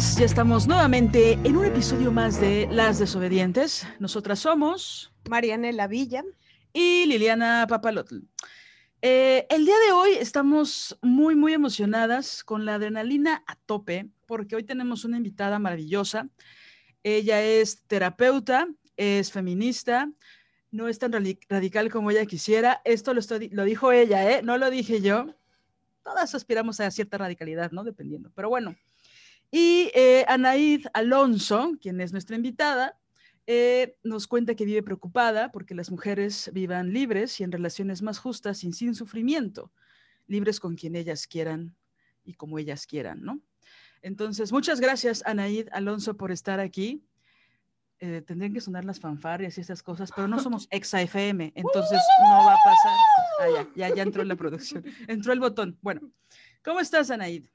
Ya estamos nuevamente en un episodio más de Las Desobedientes. Nosotras somos Marianela Villa y Liliana Papalotl. Eh, el día de hoy estamos muy, muy emocionadas con la adrenalina a tope porque hoy tenemos una invitada maravillosa. Ella es terapeuta, es feminista, no es tan radical como ella quisiera. Esto lo, lo dijo ella, ¿eh? no lo dije yo. Todas aspiramos a cierta radicalidad, ¿no? Dependiendo. Pero bueno, y eh, Anaid Alonso, quien es nuestra invitada, eh, nos cuenta que vive preocupada porque las mujeres vivan libres y en relaciones más justas y sin sufrimiento, libres con quien ellas quieran y como ellas quieran, ¿no? Entonces, muchas gracias, Anaid Alonso, por estar aquí. Eh, tendrían que sonar las fanfarrias y esas cosas, pero no somos exa FM, entonces no va a pasar. Ah, ya, ya, ya entró la producción. Entró el botón. Bueno, ¿cómo estás, Anaid?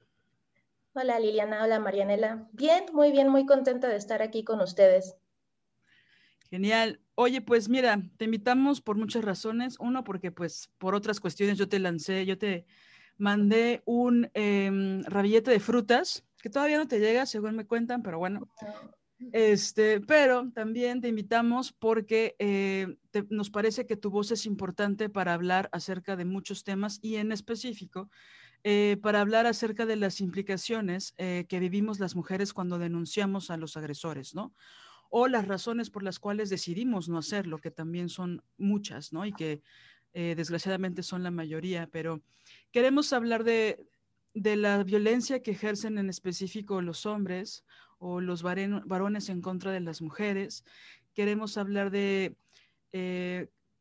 Hola Liliana, hola Marianela. Bien, muy bien, muy contenta de estar aquí con ustedes. Genial. Oye, pues mira, te invitamos por muchas razones. Uno, porque pues por otras cuestiones yo te lancé, yo te mandé un eh, rabillete de frutas, que todavía no te llega, según me cuentan, pero bueno. Este, pero también te invitamos porque eh, nos parece que tu voz es importante para hablar acerca de muchos temas y en específico eh, para hablar acerca de las implicaciones eh, que vivimos las mujeres cuando denunciamos a los agresores, ¿no? O las razones por las cuales decidimos no hacerlo, que también son muchas, ¿no? Y que eh, desgraciadamente son la mayoría, pero queremos hablar de, de, la violencia que ejercen en específico los hombres o los varones en contra de las mujeres. Queremos hablar de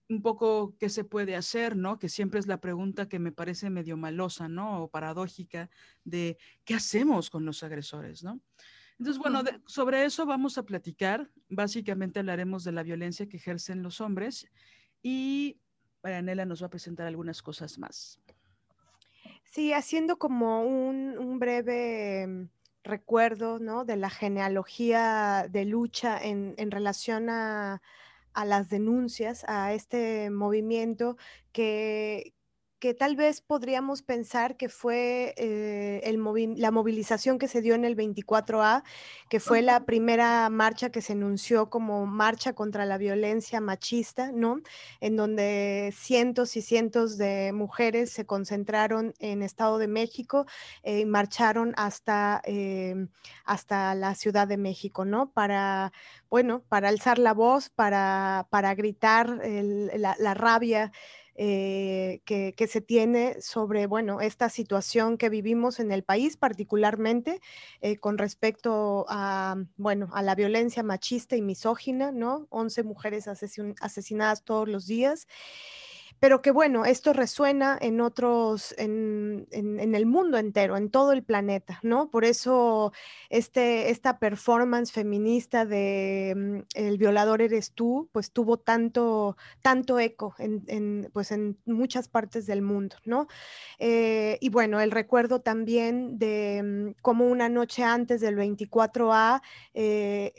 un poco qué se puede hacer, ¿no? Que siempre es la pregunta que me parece medio malosa, ¿no? O paradójica de qué hacemos con los agresores, ¿no? Entonces, bueno, sobre eso vamos a platicar. Básicamente hablaremos de la violencia que ejercen los hombres y Marianela nos va a presentar algunas cosas más. Sí, haciendo como un, breve recuerdo, ¿no? De la genealogía de lucha en relación a a las denuncias, a este movimiento que, que tal vez podríamos pensar que fue eh, el la movilización que se dio en el 24A, que fue la primera marcha que se anunció como marcha contra la violencia machista, ¿no? En donde cientos y cientos de mujeres se concentraron en Estado de México eh, y marcharon hasta, em, hasta la Ciudad de México, ¿no? Para, bueno, para alzar la voz, para, para gritar la, la rabia eh, que, se tiene sobre, bueno, esta situación que vivimos en el país, particularmente eh, con respecto a, bueno, a la violencia machista y misógina, ¿no? 11 mujeres asesinadas todos los días pero que bueno, esto resuena en otros, en, el mundo entero, en todo el planeta, ¿no? Por eso este, esta performance feminista de mm, El violador eres tú, pues tuvo tanto, tanto eco en, pues en muchas partes del mundo, ¿no? Eh, y bueno, el recuerdo también de mm, cómo una noche antes del 24A eh,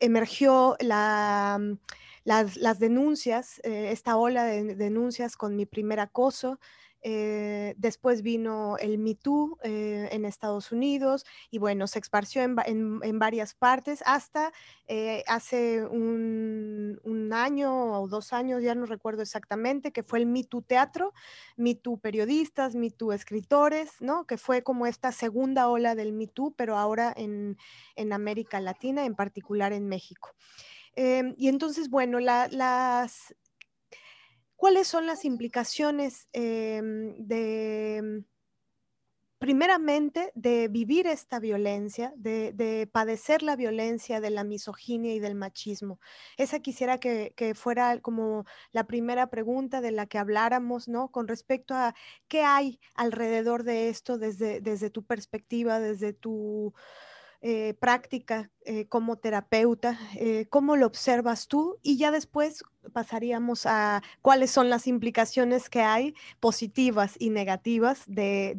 emergió la mm, las, denuncias, eh, esta ola de denuncias con mi primer acoso, eh, después vino el Me Too eh, en Estados Unidos y bueno, se esparció en, varias partes hasta hace un, año o dos años, ya no recuerdo exactamente, que fue el Me Too Teatro, Me Too Periodistas, Me Too Escritores, ¿no? Que fue como esta segunda ola del Me Too, pero ahora en, América Latina, en particular en México. Em, y entonces, bueno, ¿Cuáles son las implicaciones em, de, primeramente, de vivir esta violencia, de, padecer la violencia de la misoginia y del machismo? Esa quisiera que, fuera como la primera pregunta de la que habláramos, ¿no? Con respecto a qué hay alrededor de esto desde tu perspectiva, desde tu eh, práctica eh, como terapeuta, eh, cómo lo observas tú y ya después pasaríamos a cuáles son las implicaciones que hay positivas y negativas de,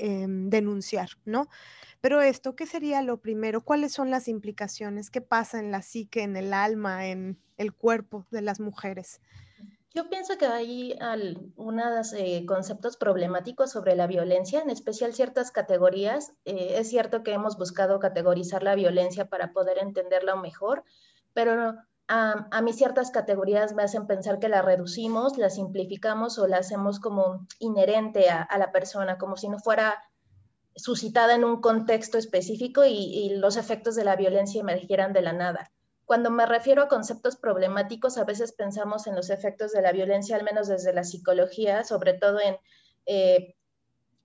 em, denunciar, ¿no? Pero esto, ¿qué sería lo primero? ¿Cuáles son las implicaciones? ¿Qué pasa en la psique, en el alma, en el cuerpo de las mujeres? Yo pienso que hay unos eh, conceptos problemáticos sobre la violencia, en especial ciertas categorías. Eh, es cierto que hemos buscado categorizar la violencia para poder entenderla mejor, pero a, mí ciertas categorías me hacen pensar que la reducimos, la simplificamos o la hacemos como inherente a, la persona, como si no fuera suscitada en un contexto específico y los efectos de la violencia emergieran de la nada. Cuando me refiero a conceptos problemáticos, a veces pensamos en los efectos de la violencia, al menos desde la psicología, sobre todo en eh,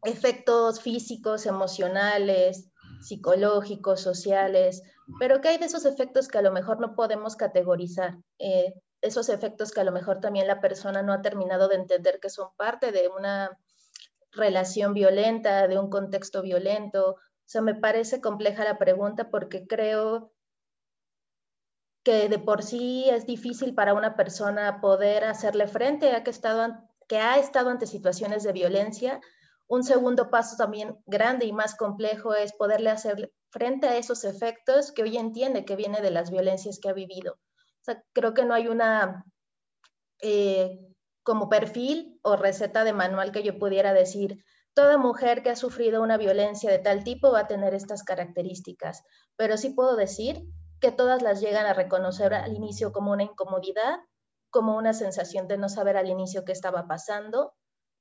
efectos físicos, emocionales, psicológicos, sociales, pero que hay de esos efectos que a lo mejor no podemos categorizar, eh, esos efectos que a lo mejor también la persona no ha terminado de entender que son parte de una relación violenta, de un contexto violento. O sea, me parece compleja la pregunta porque creo que de por sí es difícil para una persona poder hacerle frente a que, ha estado ante situaciones de violencia. Un segundo paso también grande y más complejo es poderle hacer frente a esos efectos que hoy entiende que viene de las violencias que ha vivido. Creo que no hay una eh, como perfil o receta de manual que yo pudiera decir, toda mujer que ha sufrido una violencia de tal tipo va a tener estas características, pero sí puedo decir que todas las llegan a reconocer al inicio como una incomodidad, como una sensación de no saber al inicio qué estaba pasando.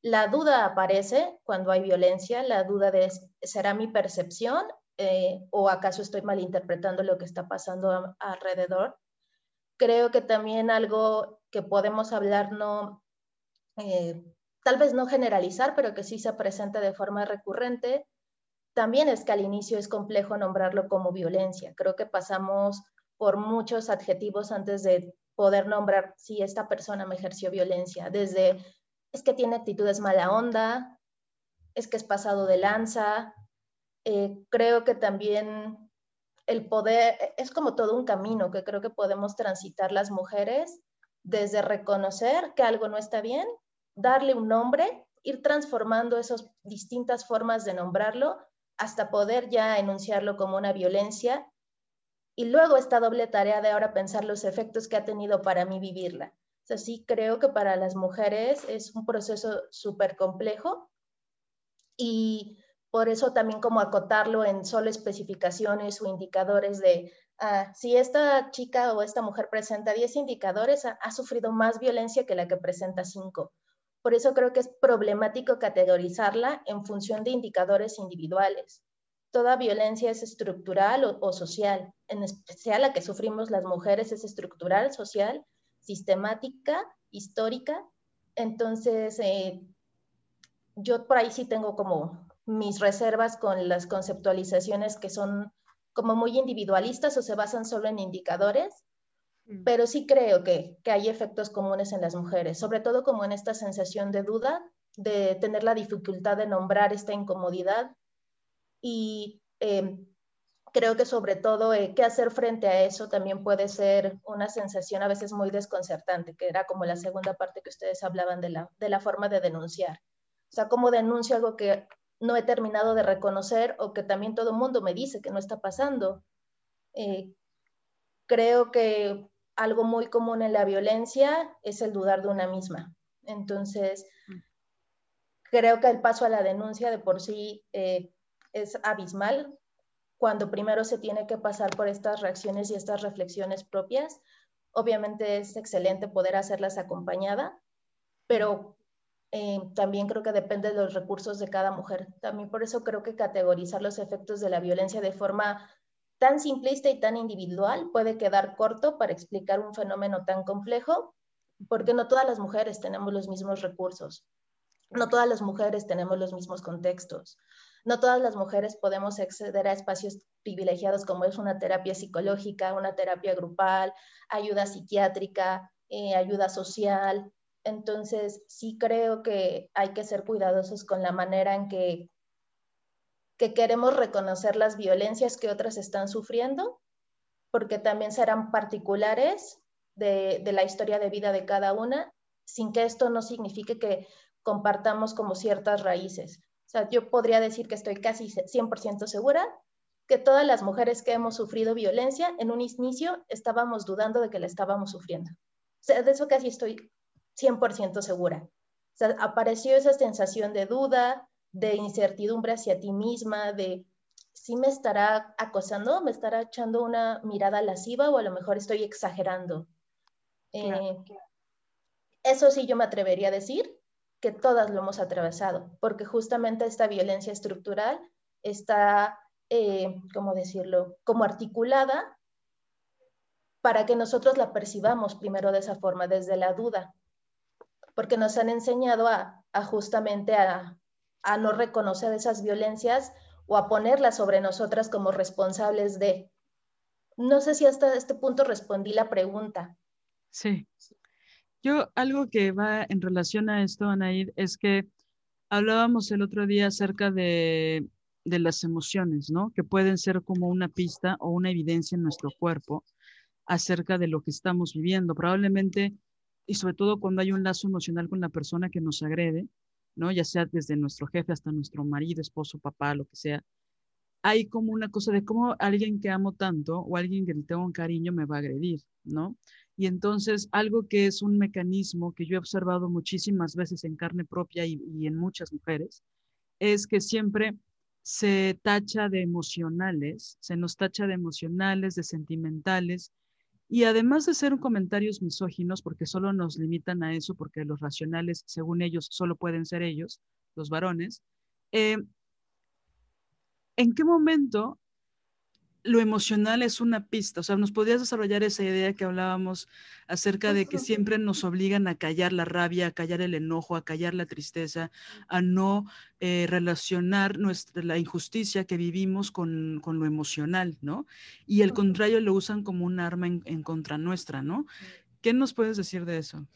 La duda aparece cuando hay violencia, la duda de ¿será mi percepción eh, o acaso estoy malinterpretando lo que está pasando alrededor? Creo que también algo que podemos hablar, no, eh, tal vez no generalizar, pero que sí se presenta de forma recurrente, también es que al inicio es complejo nombrarlo como violencia. Creo que pasamos por muchos adjetivos antes de poder nombrar si esta persona me ejerció violencia, desde es que tiene actitudes mala onda, es que es pasado de lanza. Eh, creo que también el poder es como todo un camino que creo que podemos transitar las mujeres desde reconocer que algo no está bien, darle un nombre, ir transformando esas distintas formas de nombrarlo hasta poder ya enunciarlo como una violencia y luego esta doble tarea de ahora pensar los efectos que ha tenido para mí vivirla. O sea, sí creo que para las mujeres es un proceso súper complejo y por eso también como acotarlo en solo especificaciones o indicadores de ah, si esta chica o esta mujer presenta 10 indicadores, ha, ha, sufrido más violencia que la que presenta 5. Por eso creo que es problemático categorizarla en función de indicadores individuales. Toda violencia es estructural o, social, en especial la que sufrimos las mujeres es estructural, social, sistemática, histórica. Entonces, eh, yo por ahí sí tengo como mis reservas con las conceptualizaciones que son como muy individualistas o se basan solo en indicadores. Pero sí creo que, hay efectos comunes en las mujeres, sobre todo como en esta sensación de duda, de tener la dificultad de nombrar esta incomodidad y em, creo que sobre todo eh, qué hacer frente a eso también puede ser una sensación a veces muy desconcertante, que era como la segunda parte que ustedes hablaban de la, de la forma de denunciar. O sea, cómo denuncio algo que no he terminado de reconocer o que también todo el mundo me dice que no está pasando. Eh, creo que algo muy común en la violencia es el dudar de una misma. Entonces, creo que el paso a la denuncia de por sí eh, es abismal cuando primero se tiene que pasar por estas reacciones y estas reflexiones propias. Obviamente es excelente poder hacerlas acompañada, pero eh, también creo que depende de los recursos de cada mujer. También por eso creo que categorizar los efectos de la violencia de forma tan simplista y tan individual puede quedar corto para explicar un fenómeno tan complejo, porque no todas las mujeres tenemos los mismos recursos, no todas las mujeres tenemos los mismos contextos, no todas las mujeres podemos acceder a espacios privilegiados como es una terapia psicológica, una terapia grupal, ayuda psiquiátrica, eh, ayuda social. Entonces, sí creo que hay que ser cuidadosos con la manera en que que queremos reconocer las violencias que otras están sufriendo, porque también serán particulares de, la historia de vida de cada una, sin que esto no signifique que compartamos como ciertas raíces. O sea, yo podría decir que estoy casi 100% segura que todas las mujeres que hemos sufrido violencia en un inicio estábamos dudando de que la estábamos sufriendo. O sea, de eso casi estoy 100% segura. O sea, apareció esa sensación de duda, de incertidumbre hacia ti misma, de si me estará acosando, me estará echando una mirada lasciva o a lo mejor estoy exagerando. Eh, eso sí yo me atrevería a decir que todas lo hemos atravesado, porque justamente esta violencia estructural está, eh, ¿cómo decirlo?, como articulada para que nosotros la percibamos primero de esa forma, desde la duda, porque nos han enseñado a justamente a, a no reconocer esas violencias o a ponerlas sobre nosotras como responsables de. No sé si hasta este punto respondí la pregunta. Sí. Yo algo que va en relación a esto, Anaid, es que hablábamos el otro día acerca de, de las emociones, ¿no? Que pueden ser como una pista o una evidencia en nuestro cuerpo acerca de lo que estamos viviendo. Probablemente, y sobre todo cuando hay un lazo emocional con la persona que nos agrede, ¿no? Ya sea desde nuestro jefe hasta nuestro marido, esposo, papá, lo que sea. Hay como una cosa de cómo alguien que amo tanto o alguien que le tengo un cariño me va a agredir, ¿no? Y entonces algo que es un mecanismo que yo he observado muchísimas veces en carne propia y, y en muchas mujeres, es que siempre se tacha de emocionales, se nos tacha de emocionales, de sentimentales, y además de ser comentarios misóginos, porque solo nos limitan a eso, porque los racionales, según ellos, solo pueden ser ellos, los varones, eh, ¿en qué momento lo emocional es una pista. O sea, ¿nos podrías desarrollar esa idea que hablábamos acerca de que siempre nos obligan a callar la rabia, a callar el enojo, a callar la tristeza, a no eh, relacionar nuestra, la injusticia que vivimos con, con, lo emocional, ¿no? Y al contrario lo usan como un arma en, en contra nuestra, ¿no? ¿Qué nos puedes decir de eso?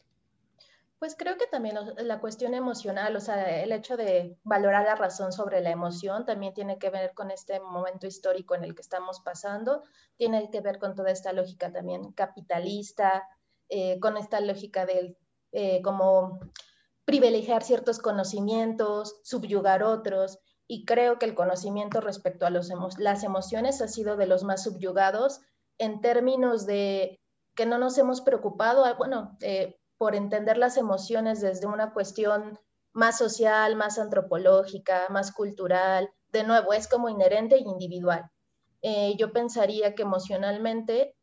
Pues creo que también la cuestión emocional, o sea, el hecho de valorar la razón sobre la emoción también tiene que ver con este momento histórico en el que estamos pasando, tiene que ver con toda esta lógica también capitalista, eh, con esta lógica de eh, como privilegiar ciertos conocimientos, subyugar otros, y creo que el conocimiento respecto a los las emociones ha sido de los más subyugados en términos de que no nos hemos preocupado, bueno, eh, por entender las emociones desde una cuestión más social, más antropológica, más cultural. De nuevo, es como inherente e individual. Eh, yo pensaría que emocionalmente,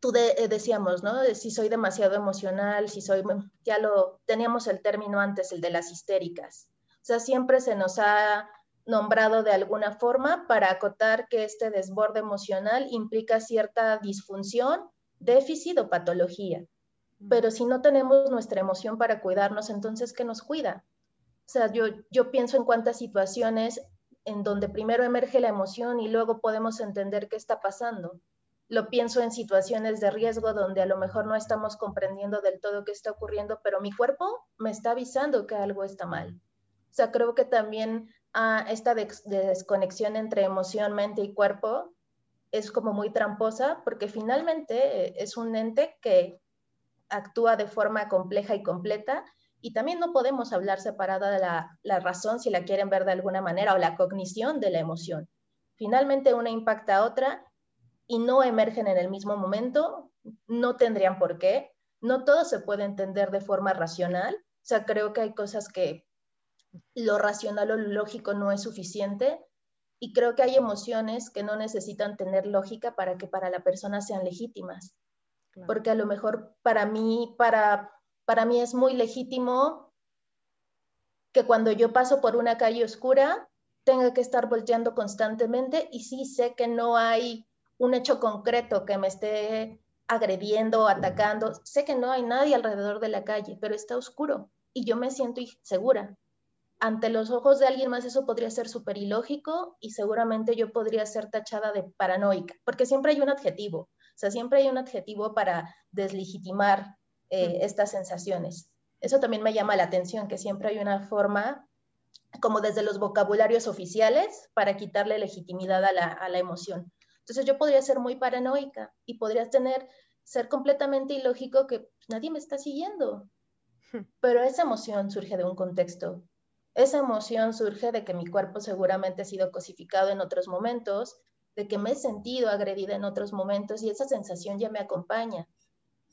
tú eh, decíamos, ¿no? Si soy demasiado emocional, si soy, ya lo teníamos el término antes, el de las histéricas. O sea, siempre se nos ha nombrado de alguna forma para acotar que este desborde emocional implica cierta disfunción, déficit o patología pero si no tenemos nuestra emoción para cuidarnos, entonces, ¿qué nos cuida? O sea, yo, yo pienso en cuántas situaciones en donde primero emerge la emoción y luego podemos entender qué está pasando. Lo pienso en situaciones de riesgo donde a lo mejor no estamos comprendiendo del todo qué está ocurriendo, pero mi cuerpo me está avisando que algo está mal. O sea, creo que también ah, esta desconexión entre emoción, mente y cuerpo es como muy tramposa porque finalmente eh, es un ente que actúa de forma compleja y completa y también no podemos hablar separada de la, razón, si la quieren ver de alguna manera, o la cognición de la emoción. Finalmente una impacta a otra y no emergen en el mismo momento, no tendrían por qué, no todo se puede entender de forma racional, O sea, creo que hay cosas que lo racional o lo lógico no es suficiente y creo que hay emociones que no necesitan tener lógica para que para la persona sean legítimas. Porque a lo mejor para mí, para, para mí es muy legítimo que cuando yo paso por una calle oscura tenga que estar volteando constantemente y sí sé que no hay un hecho concreto que me esté agrediendo, atacando. Sé que no hay nadie alrededor de la calle, pero está oscuro y yo me siento insegura. Ante los ojos de alguien más eso podría ser súper ilógico y seguramente yo podría ser tachada de paranoica, porque siempre hay un adjetivo, sea, siempre hay un adjetivo para deslegitimar eh, estas sensaciones. Eso también me llama la atención, que siempre hay una forma como desde los vocabularios oficiales para quitarle legitimidad a la, a la emoción. Entonces yo podría ser muy paranoica y podría tener, ser completamente ilógico que nadie me está siguiendo. Pero esa emoción surge de un contexto. Esa emoción surge de que mi cuerpo seguramente ha sido cosificado en otros momentos, de que me he sentido agredida en otros momentos y esa sensación ya me acompaña.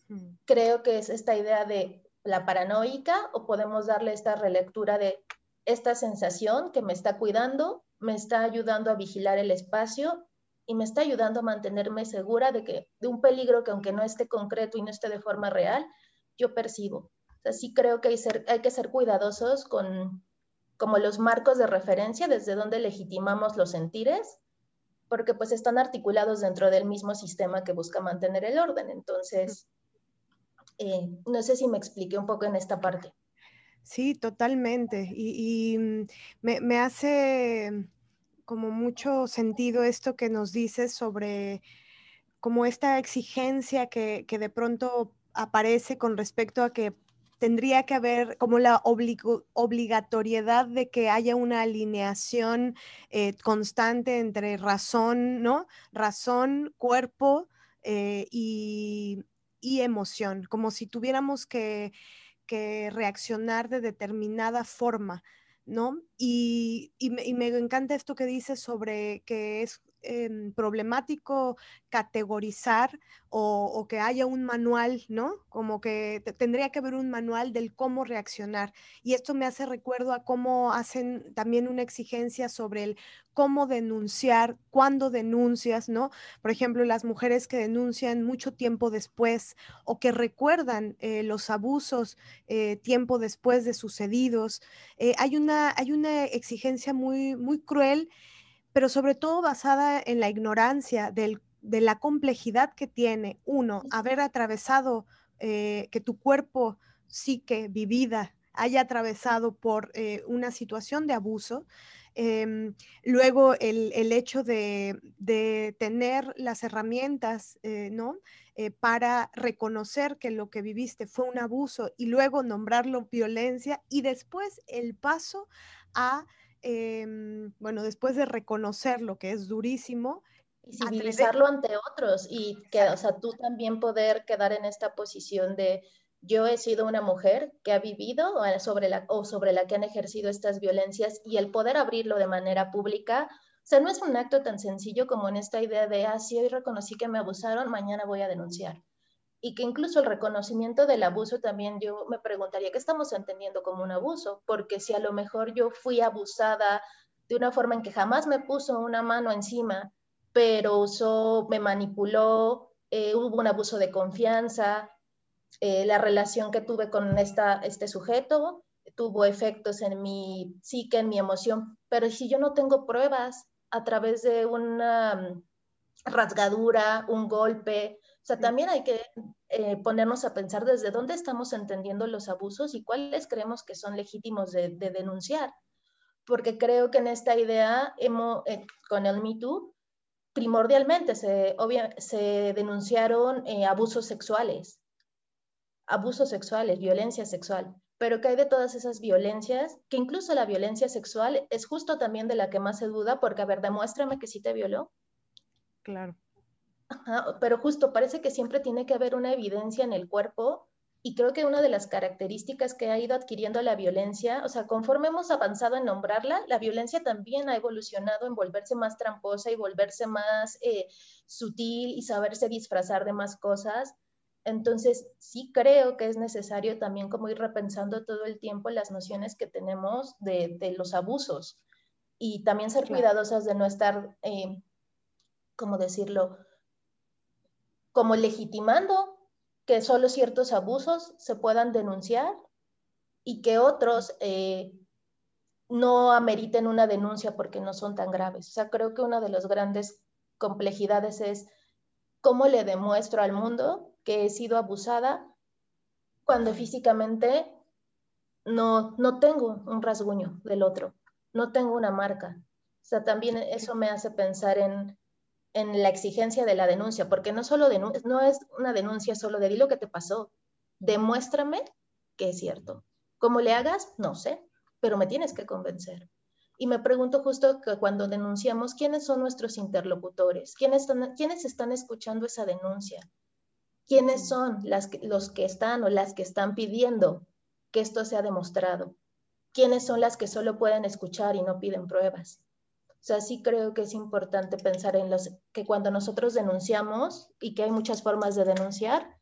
Hmm. Creo que es esta idea de la paranoica o podemos darle esta relectura de esta sensación que me está cuidando, me está ayudando a vigilar el espacio y me está ayudando a mantenerme segura de que de un peligro que aunque no esté concreto y no esté de forma real, yo percibo. O sea, sí creo que hay, hay que ser cuidadosos con como los marcos de referencia desde donde legitimamos los sentires, porque pues están articulados dentro del mismo sistema que busca mantener el orden. Entonces, eh, no sé si me expliqué un poco en esta parte. Sí, totalmente. Y, me, hace como mucho sentido esto que nos dices sobre como esta exigencia que, de pronto aparece con respecto a que tendría que haber como la obligatoriedad de que haya una alineación eh, constante entre razón, ¿no? Razón, cuerpo eh, y, y, emoción, como si tuviéramos que que reaccionar de determinada forma, ¿no? Y, me, encanta esto que dices sobre que es em, problemático categorizar o, que haya un manual, ¿no? Como que tendría que haber un manual del cómo reaccionar. Y esto me hace recuerdo a cómo hacen también una exigencia sobre el cómo denunciar, cuándo denuncias, ¿no? Por ejemplo, las mujeres que denuncian mucho tiempo después o que recuerdan eh, los abusos eh, tiempo después de sucedidos. Eh, hay, una, hay una exigencia muy, muy cruel, pero sobre todo basada en la ignorancia del, de la complejidad que tiene, uno, haber atravesado que tu cuerpo psique vivida haya atravesado por una situación de abuso, Em, luego, el, hecho de, tener las herramientas, eh, ¿no? Eh, para reconocer que lo que viviste fue un abuso y luego nombrarlo violencia y después el paso a, em, bueno, después de reconocer lo que es durísimo. Visibilizarlo ante otros y que, o sea, tú también poder quedar en esta posición de yo he sido una mujer que ha vivido sobre la, o sobre la que han ejercido estas violencias y el poder abrirlo de manera pública, o sea, no es un acto tan sencillo como en esta idea de, ah, si hoy reconocí que me abusaron, mañana voy a denunciar. Y que incluso el reconocimiento del abuso también yo me preguntaría, ¿qué estamos entendiendo como un abuso? Porque si a lo mejor yo fui abusada de una forma en que jamás me puso una mano encima, pero usó, me manipuló, eh, hubo un abuso de confianza, eh, la relación que tuve con esta, este sujeto tuvo efectos en mi psique, en mi emoción, pero si yo no tengo pruebas a través de una mm, rasgadura, un golpe, sea, también hay que eh, ponernos a pensar desde dónde estamos entendiendo los abusos y cuáles creemos que son legítimos de, denunciar. Porque creo que en esta idea, hemos, eh, con el Me Too, primordialmente se, se denunciaron abusos sexuales, abusos sexuales, violencia sexual, pero que hay de todas esas violencias, que incluso la violencia sexual es justo también de la que más se duda, porque a ver, demuéstrame que sí te violó. Claro. Pero justo parece que siempre tiene que haber una evidencia en el cuerpo y creo que una de las características que ha ido adquiriendo la violencia, o sea, conforme hemos avanzado en nombrarla, la violencia también ha evolucionado en volverse más tramposa y volverse más eh, sutil y saberse disfrazar de más cosas. Entonces, sí creo que es necesario también como ir repensando todo el tiempo las nociones que tenemos de, los abusos y también ser cuidadosas de no estar, eh, ¿cómo decirlo?, como legitimando que solo ciertos abusos se puedan denunciar y que otros eh, no ameriten una denuncia porque no son tan graves. O sea, creo que una de las grandes complejidades es cómo le demuestro al mundo que he sido abusada cuando físicamente no, no tengo un rasguño del otro, no tengo una marca. O sea, también eso me hace pensar en, en la exigencia de la denuncia, porque no, solo no es una denuncia solo de di lo que te pasó, demuéstrame que es cierto. ¿Cómo le hagas? No sé, pero me tienes que convencer. Y me pregunto justo que cuando denunciamos, ¿quiénes son nuestros interlocutores? ¿Quiénes están, ¿quiénes están escuchando esa denuncia? ¿Quiénes son las los que están o las que están pidiendo que esto sea demostrado? ¿Quiénes son las que solo pueden escuchar y no piden pruebas? Sea, sí creo que es importante pensar en los que cuando nosotros denunciamos y que hay muchas formas de denunciar,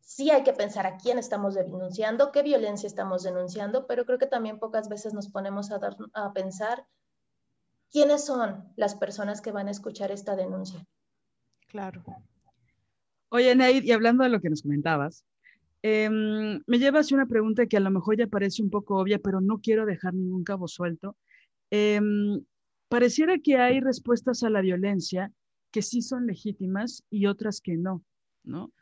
sí hay que pensar a quién estamos denunciando, qué violencia estamos denunciando, pero creo que también pocas veces nos ponemos a, dar, a pensar quiénes son las personas que van a escuchar esta denuncia. Claro. Oye, Naid, y hablando de lo que nos comentabas, em, me lleva hacia una pregunta que a lo mejor ya parece un poco obvia, pero no quiero dejar ningún cabo suelto. Em, pareciera que hay respuestas a la violencia que sí son legítimas y otras que no, ¿no?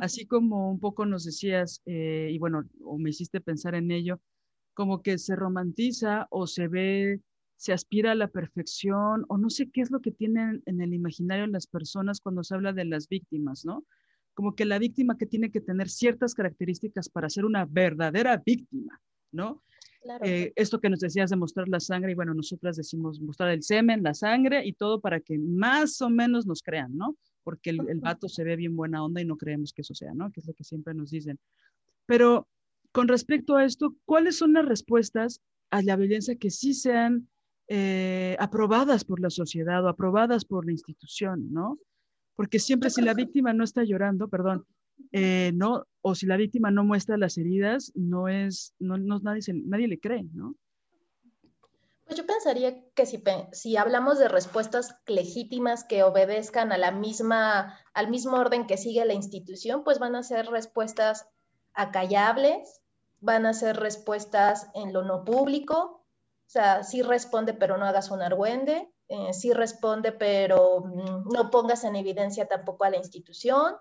Así como un poco nos decías, eh, y bueno, o me hiciste pensar en ello, como que se romantiza o se ve se aspira a la perfección o no sé qué es lo que tienen en el imaginario las personas cuando se habla de las víctimas, ¿no? Como que la víctima que tiene que tener ciertas características para ser una verdadera víctima, ¿no? Eh, esto que nos decías de mostrar la sangre, y bueno, nosotras decimos mostrar el semen, la sangre y todo para que más o menos nos crean, ¿no? Porque el, el vato se ve bien buena onda y no creemos que eso sea, ¿no? Que es lo que siempre nos dicen. Pero con respecto a esto, ¿cuáles son las respuestas a la violencia que sí sean eh, aprobadas por la sociedad o aprobadas por la institución, ¿no? Porque siempre si la víctima no está llorando, perdón, eh, no, o si la víctima no muestra las heridas, no es, no, nadie, nadie le cree, ¿no? Pues yo pensaría que si, si hablamos de respuestas legítimas que obedezcan a la misma, al mismo orden que sigue la institución, pues van a ser respuestas acallables, van a ser respuestas en lo no público, o sea, sí responde, pero no hagas un argüende, eh, sí responde, pero mm, no pongas en evidencia tampoco a la institución.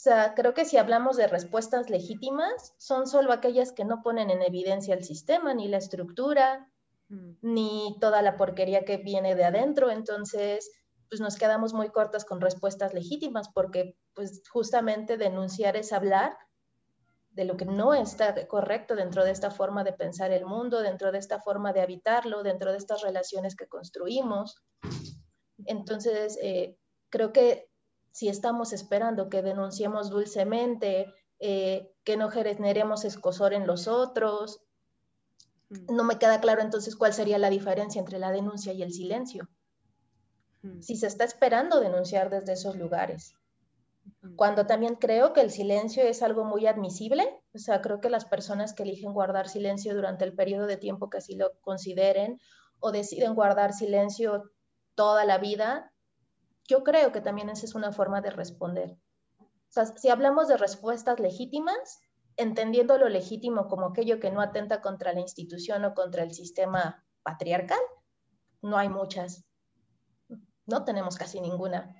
O sea, creo que si hablamos de respuestas legítimas, son solo aquellas que no ponen en evidencia el sistema, ni la estructura, mm. ni toda la porquería que viene de adentro. Entonces, pues nos quedamos muy cortas con respuestas legítimas, porque pues justamente denunciar es hablar de lo que no está correcto dentro de esta forma de pensar el mundo, dentro de esta forma de habitarlo, dentro de estas relaciones que construimos. Entonces, eh, creo que si estamos esperando que denunciemos dulcemente, eh, que no generemos escosor en los otros, mm. no me queda claro entonces cuál sería la diferencia entre la denuncia y el silencio. Mm. Si se está esperando denunciar desde esos lugares cuando también creo que el silencio es algo muy admisible, o sea, creo que las personas que eligen guardar silencio durante el periodo de tiempo que así lo consideren o deciden guardar silencio toda la vida, yo creo que también esa es una forma de responder. Si hablamos de respuestas legítimas, entendiendo lo legítimo como aquello que no atenta contra la institución o contra el sistema patriarcal, no hay muchas. No tenemos casi ninguna.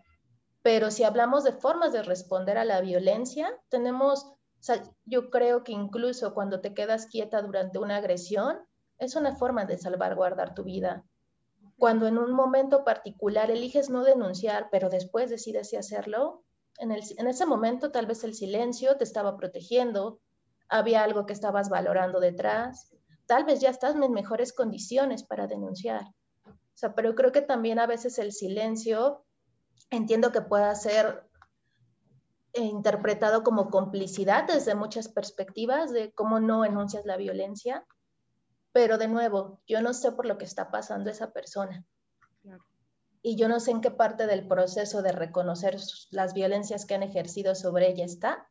Pero si hablamos de formas de responder a la violencia, tenemos, yo creo que incluso cuando te quedas quieta durante una agresión, es una forma de salvaguardar tu vida. Cuando en un momento particular eliges no denunciar, pero después decides hacerlo, en, ese momento tal vez el silencio te estaba protegiendo, había algo que estabas valorando detrás, tal vez ya estás en mejores condiciones para denunciar. Pero creo que también a veces el silencio entiendo que pueda ser interpretado como complicidad desde muchas perspectivas de cómo no enuncias la violencia, pero de nuevo, yo no sé por lo que está pasando esa persona. y yo no sé en qué parte del proceso de reconocer las violencias que han ejercido sobre ella está.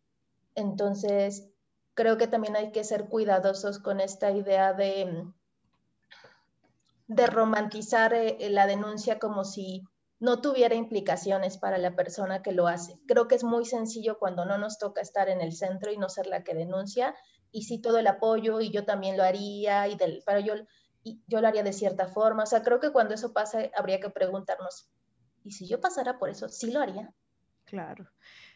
Entonces, creo que también hay que ser cuidadosos con esta idea de, de romantizar eh, la denuncia como si no tuviera implicaciones para la persona que lo hace. Creo que es muy sencillo cuando no nos toca estar en el centro y no ser la que denuncia, y sí todo el apoyo, y yo también lo haría, y del, pero yo, yo lo haría de cierta forma. O sea, creo que cuando eso pasa habría que preguntarnos, ¿y si yo pasara por eso, sí lo haría? Claro.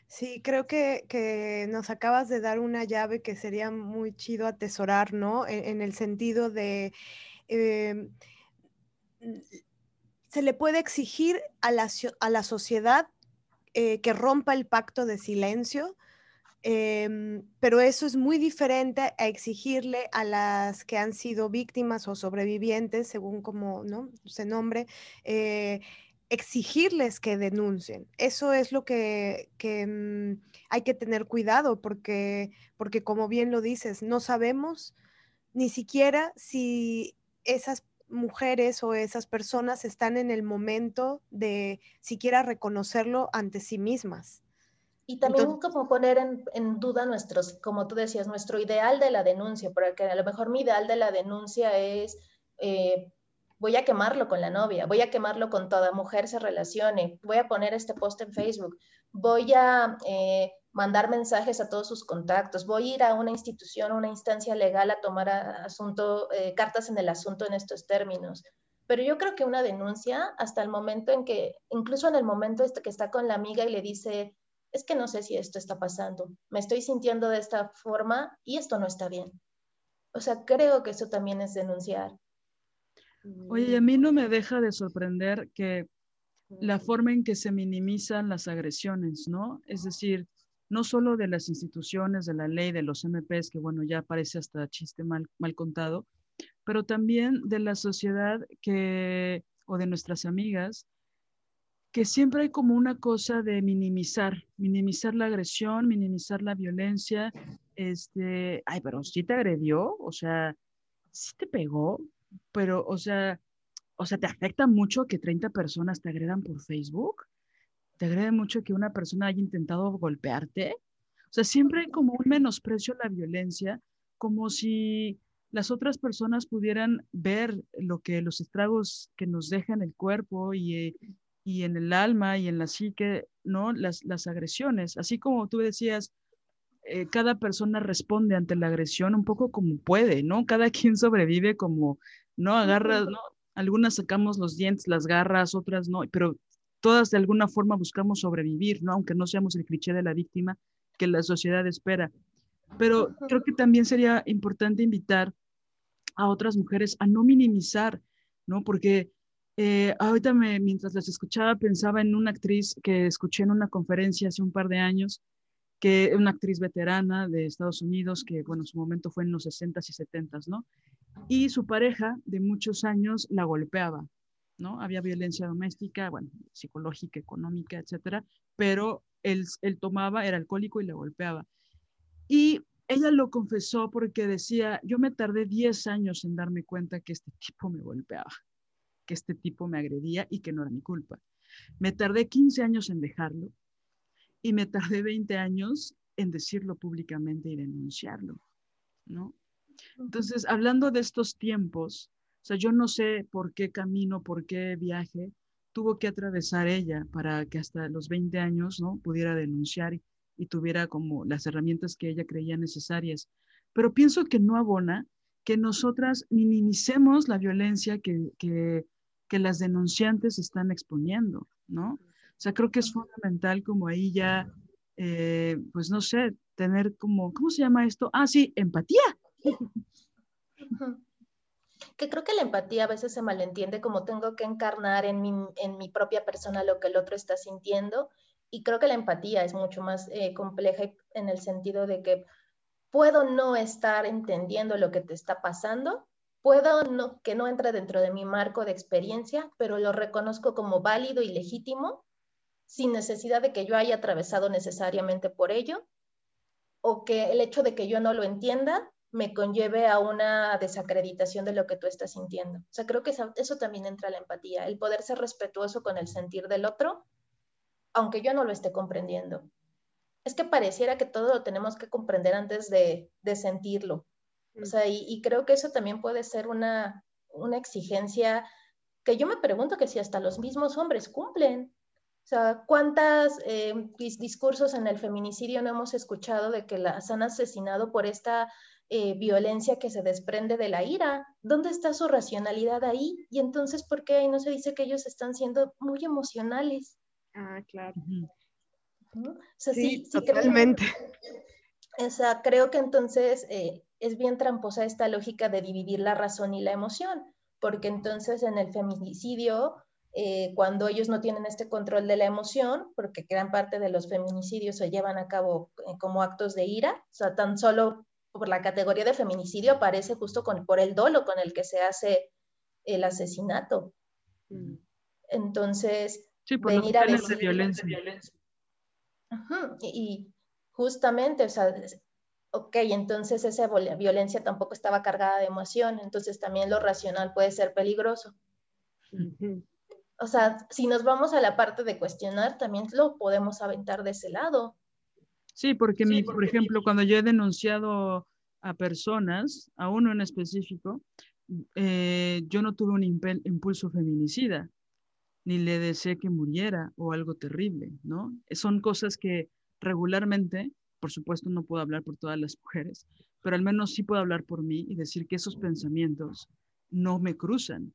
Sí, creo que, que nos acabas de dar una llave que sería muy chido atesorar, ¿no? En, el sentido de... Eh, se le puede exigir a la, a la sociedad eh, que rompa el pacto de silencio, em, pero eso es muy diferente a exigirle a las que han sido víctimas o sobrevivientes, según como ¿no? se nombre, eh, exigirles que denuncien. Eso es lo que, mm, hay que tener cuidado porque, porque, como bien lo dices, no sabemos ni siquiera si esas mujeres o esas personas están en el momento de siquiera reconocerlo ante sí mismas. Y también como poner en, duda nuestros, como tú decías, nuestro ideal de la denuncia, porque a lo mejor mi ideal de la denuncia es, eh, voy a quemarlo con la novia, voy a quemarlo con toda mujer se relacione, voy a poner este post en Facebook, voy a eh, mandar mensajes a todos sus contactos, voy a ir a una institución, una instancia legal a tomar asunto, eh, cartas en el asunto en estos términos. Pero yo creo que una denuncia, hasta el momento en que, incluso en el momento este que está con la amiga y le dice, es que no sé si esto está pasando, me estoy sintiendo de esta forma y esto no está bien. O sea, creo que eso también es denunciar. Oye, a mí no me deja de sorprender que la forma en que se minimizan las agresiones, ¿no? Es decir, no solo de las instituciones, de la ley, de los MPs, que bueno, ya parece hasta chiste mal, mal contado, pero también de la sociedad que, o de nuestras amigas, que siempre hay como una cosa de minimizar, minimizar la agresión, minimizar la violencia, este, ay, pero sí te agredió, o sea, sí te pegó, pero, o sea, o sea, te afecta mucho que 30 personas te agredan por Facebook te agrede mucho que una persona haya intentado golpearte. O sea, siempre hay como un menosprecio a la violencia, como si las otras personas pudieran ver lo que los estragos que nos dejan el cuerpo y, y en el alma y en la psique, ¿no? Las, las agresiones. Así como tú decías, eh, cada persona responde ante la agresión un poco como puede, ¿no? Cada quien sobrevive como, ¿no? Agarra, ¿no? Algunas sacamos los dientes, las garras, otras no, pero todas de alguna forma buscamos sobrevivir, ¿no? Aunque no seamos el cliché de la víctima que la sociedad espera. Pero creo que también sería importante invitar a otras mujeres a no minimizar, ¿no? Porque eh, ahorita mientras las escuchaba pensaba en una actriz que escuché en una conferencia hace un par de años, que una actriz veterana de Estados Unidos, que bueno, su momento fue en los 60s y 70s, ¿no? Y su pareja de muchos años la golpeaba, ¿no? Había violencia doméstica, bueno, psicológica, económica, etcétera, pero él, él tomaba, era alcohólico y le golpeaba. Y ella lo confesó porque decía, yo me tardé 10 años en darme cuenta que este tipo me golpeaba, que este tipo me agredía y que no era mi culpa. Me tardé 15 años en dejarlo y me tardé 20 años en decirlo públicamente y denunciarlo, ¿no? Entonces, hablando de estos tiempos, o sea, yo no sé por qué camino, por qué viaje tuvo que atravesar ella para que hasta los 20 años, ¿no? Pudiera denunciar y, tuviera como las herramientas que ella creía necesarias. Pero pienso que no abona que nosotras minimicemos la violencia que, que, que las denunciantes están exponiendo, ¿no? O sea, creo que es fundamental como ahí ya, eh, pues no sé, tener como, ¿cómo se llama esto? Ah, sí, empatía que creo que la empatía a veces se malentiende como tengo que encarnar en mi, en mi propia persona lo que el otro está sintiendo. Y creo que la empatía es mucho más eh, compleja en el sentido de que puedo no estar entendiendo lo que te está pasando, puedo no, que no entre dentro de mi marco de experiencia, pero lo reconozco como válido y legítimo, sin necesidad de que yo haya atravesado necesariamente por ello, o que el hecho de que yo no lo entienda me conlleve a una desacreditación de lo que tú estás sintiendo. O sea, creo que eso, eso también entra la empatía, el poder ser respetuoso con el sentir del otro, aunque yo no lo esté comprendiendo. Es que pareciera que todo lo tenemos que comprender antes de, de sentirlo. O sea, y, y, creo que eso también puede ser una, una exigencia que yo me pregunto que si hasta los mismos hombres cumplen. O sea, ¿cuántos eh, discursos en el feminicidio no hemos escuchado de que las han asesinado por esta eh, violencia que se desprende de la ira? ¿Dónde está su racionalidad ahí? Y entonces, ¿por qué ahí no se dice que ellos están siendo muy emocionales? Ah, claro. O sea, sí, sí, totalmente. Creo, o sea, creo que entonces eh, es bien tramposa esta lógica de dividir la razón y la emoción, porque entonces en el feminicidio, eh, cuando ellos no tienen este control de la emoción, porque gran parte de los feminicidios se llevan a cabo eh, como actos de ira, o sea, tan solo por la categoría de feminicidio aparece justo con, por el dolo con el que se hace el asesinato. Mm. Entonces, sí, por venir a decir, de violencia. Uh y, justamente, o sea, ok, entonces esa violencia tampoco estaba cargada de emoción, entonces también lo racional puede ser peligroso. O sea, si nos vamos a la parte de cuestionar, también lo podemos aventar de ese lado. Sí, porque, mi, por ejemplo, cuando yo he denunciado a personas, a uno en específico, eh, yo no tuve un impulso feminicida, ni le deseé que muriera o algo terrible, ¿no? Son cosas que regularmente por supuesto no puedo hablar por todas las mujeres, pero al menos sí puedo hablar por mí y decir que esos pensamientos no me cruzan,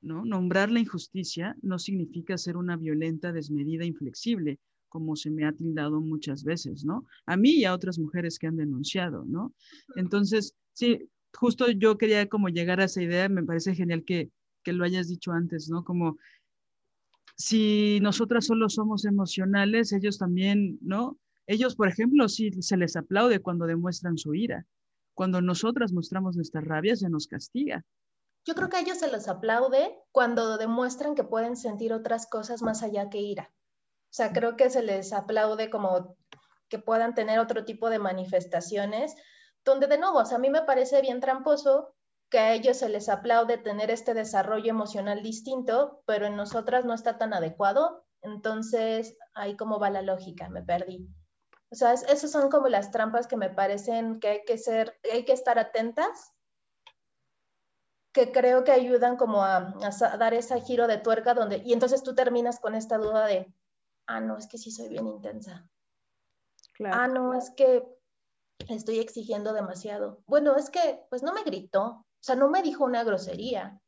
¿no? Nombrar la injusticia no significa ser una violenta, desmedida, inflexible, como se me ha tildado muchas veces, ¿no? A mí y a otras mujeres que han denunciado, ¿no? Entonces, sí, justo yo quería como llegar a esa idea, me parece genial que, que lo hayas dicho antes, ¿no? Como si nosotras solo somos emocionales, ellos también, ¿no? Ellos, por ejemplo, sí se les aplaude cuando demuestran su ira. Cuando nosotras mostramos nuestra rabia, se nos castiga. Yo creo que a ellos se les aplaude cuando demuestran que pueden sentir otras cosas más allá que ira. O sea, creo que se les aplaude como que puedan tener otro tipo de manifestaciones, donde de nuevo, a mí me parece bien tramposo que a ellos se les aplaude tener este desarrollo emocional distinto, pero en nosotras no está tan adecuado. Entonces, ahí cómo va la lógica, me perdí. O sea, esas son como las trampas que me parecen que hay que ser, hay que estar atentas, que creo que ayudan como a, dar ese giro de tuerca donde, y entonces tú terminas con esta duda de, ah, no, es que sí soy bien intensa. Ah, no, es que estoy exigiendo demasiado. Bueno, es que, pues no me gritó, o sea, no me dijo una grosería.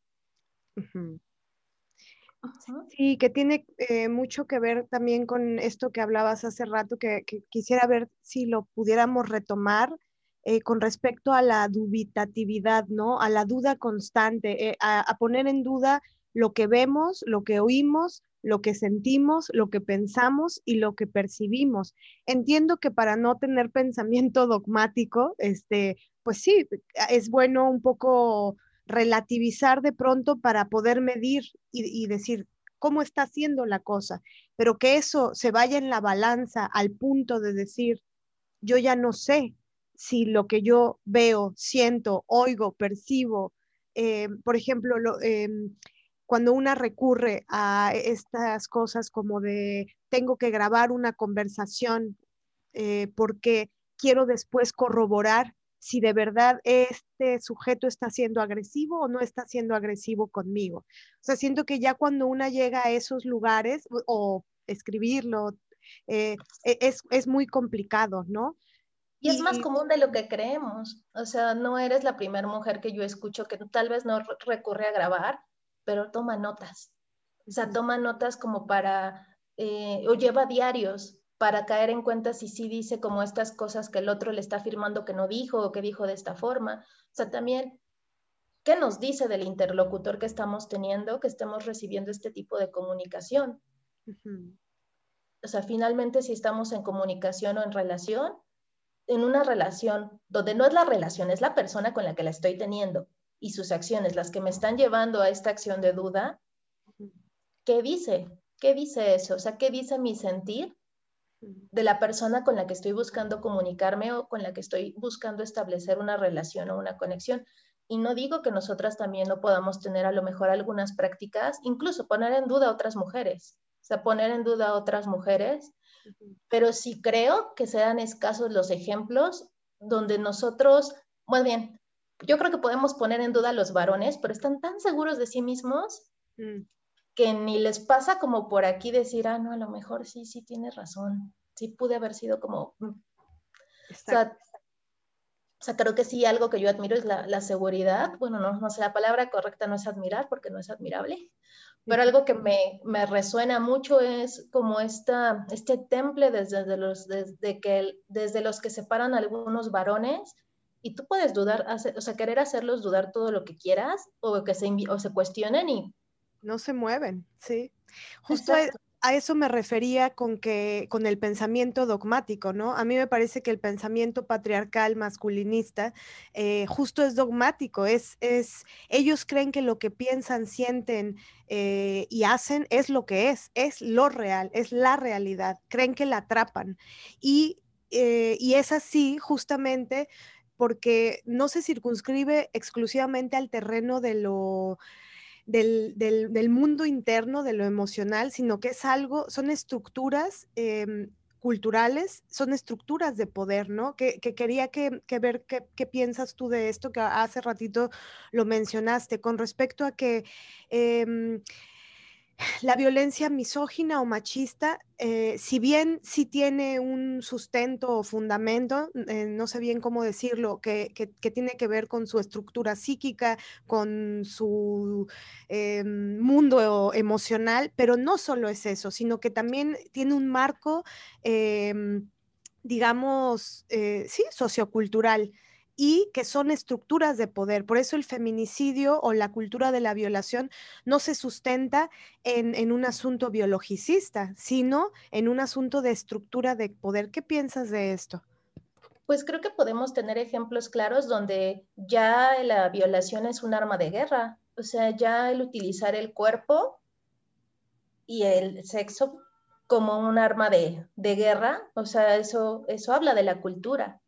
Sí, que tiene eh, mucho que ver también con esto que hablabas hace rato, que, quisiera ver si lo pudiéramos retomar eh, con respecto a la dubitatividad, ¿no? A la duda constante, eh, a, poner en duda lo que vemos, lo que oímos, lo que sentimos, lo que pensamos y lo que percibimos. Entiendo que para no tener pensamiento dogmático, este, pues sí, es bueno un poco relativizar de pronto para poder medir y, decir cómo está haciendo la cosa, pero que eso se vaya en la balanza al punto de decir, yo ya no sé si lo que yo veo, siento, oigo, percibo, eh, por ejemplo, em, cuando una recurre a estas cosas como de tengo que grabar una conversación eh, porque quiero después corroborar si de verdad este sujeto está siendo agresivo o no está siendo agresivo conmigo. O sea, siento que ya cuando una llega a esos lugares o, escribirlo, eh, e, es, es, muy complicado, ¿no? Y es más común de lo que creemos. O sea, no eres la primera mujer que yo escucho que tal vez no recurre a grabar, pero toma notas. O sea, toma notas como para, eh, o lleva diarios para caer en cuenta si sí dice como estas cosas que el otro le está afirmando que no dijo o que dijo de esta forma. O sea, también, ¿qué nos dice del interlocutor que estamos teniendo que estemos recibiendo este tipo de comunicación? O sea, finalmente si estamos en comunicación o en relación, en una relación donde no es la relación, es la persona con la que la estoy teniendo y sus acciones las que me están llevando a esta acción de duda, ¿qué dice? ¿Qué dice eso? O sea, ¿qué dice mi sentir de la persona con la que estoy buscando comunicarme o con la que estoy buscando establecer una relación o una conexión. Y no digo que nosotras también no podamos tener a lo mejor algunas prácticas, incluso poner en duda a otras mujeres, o sea, poner en duda a otras mujeres, pero sí creo que sean escasos los ejemplos donde nosotros, muy bien, yo creo que podemos poner en duda a los varones, pero están tan seguros de sí mismos mm. Que ni les pasa como por aquí decir, ah, no, a lo mejor sí, sí tienes razón, sí pude haber sido como... Mm". O sea, creo que sí, algo que yo admiro es la, seguridad. Bueno, no, no sé, la palabra correcta no es admirar porque no es admirable, pero algo que me, me resuena mucho es como esta, este temple desde, los, desde, que, desde los que separan algunos varones y tú puedes dudar, o sea, querer hacerlos dudar todo lo que quieras o que se, o se cuestionen y... No se mueven, sí. Justo a eso me refería con que con el pensamiento dogmático, ¿no? A mí me parece que el pensamiento patriarcal masculinista eh, justo es dogmático, es, es, ellos creen que lo que piensan, sienten eh, y hacen es lo que es, es lo real, es la realidad, creen que la atrapan. Y, eh, y es así justamente porque no se circunscribe exclusivamente al terreno de lo del, mundo interno, de lo emocional, sino que es algo, son estructuras em, culturales, son estructuras de poder, ¿no? Que, quería que, ver qué, piensas tú de esto, que hace ratito lo mencionaste, con respecto a que... Em, la violencia misógina o machista, eh, si bien sí tiene un sustento o fundamento, eh, no sé bien cómo decirlo, que, tiene que ver con su estructura psíquica, con su eh, mundo emocional, pero no solo es eso, sino que también tiene un marco, digamos, sí, sociocultural y que son estructuras de poder. Por eso el feminicidio o la cultura de la violación no se sustenta en, un asunto biologicista, sino en un asunto de estructura de poder. ¿Qué piensas de esto? Pues creo que podemos tener ejemplos claros donde ya la violación es un arma de guerra, o sea, ya el utilizar el cuerpo y el sexo como un arma de, de guerra, o sea, eso, eso habla de la cultura.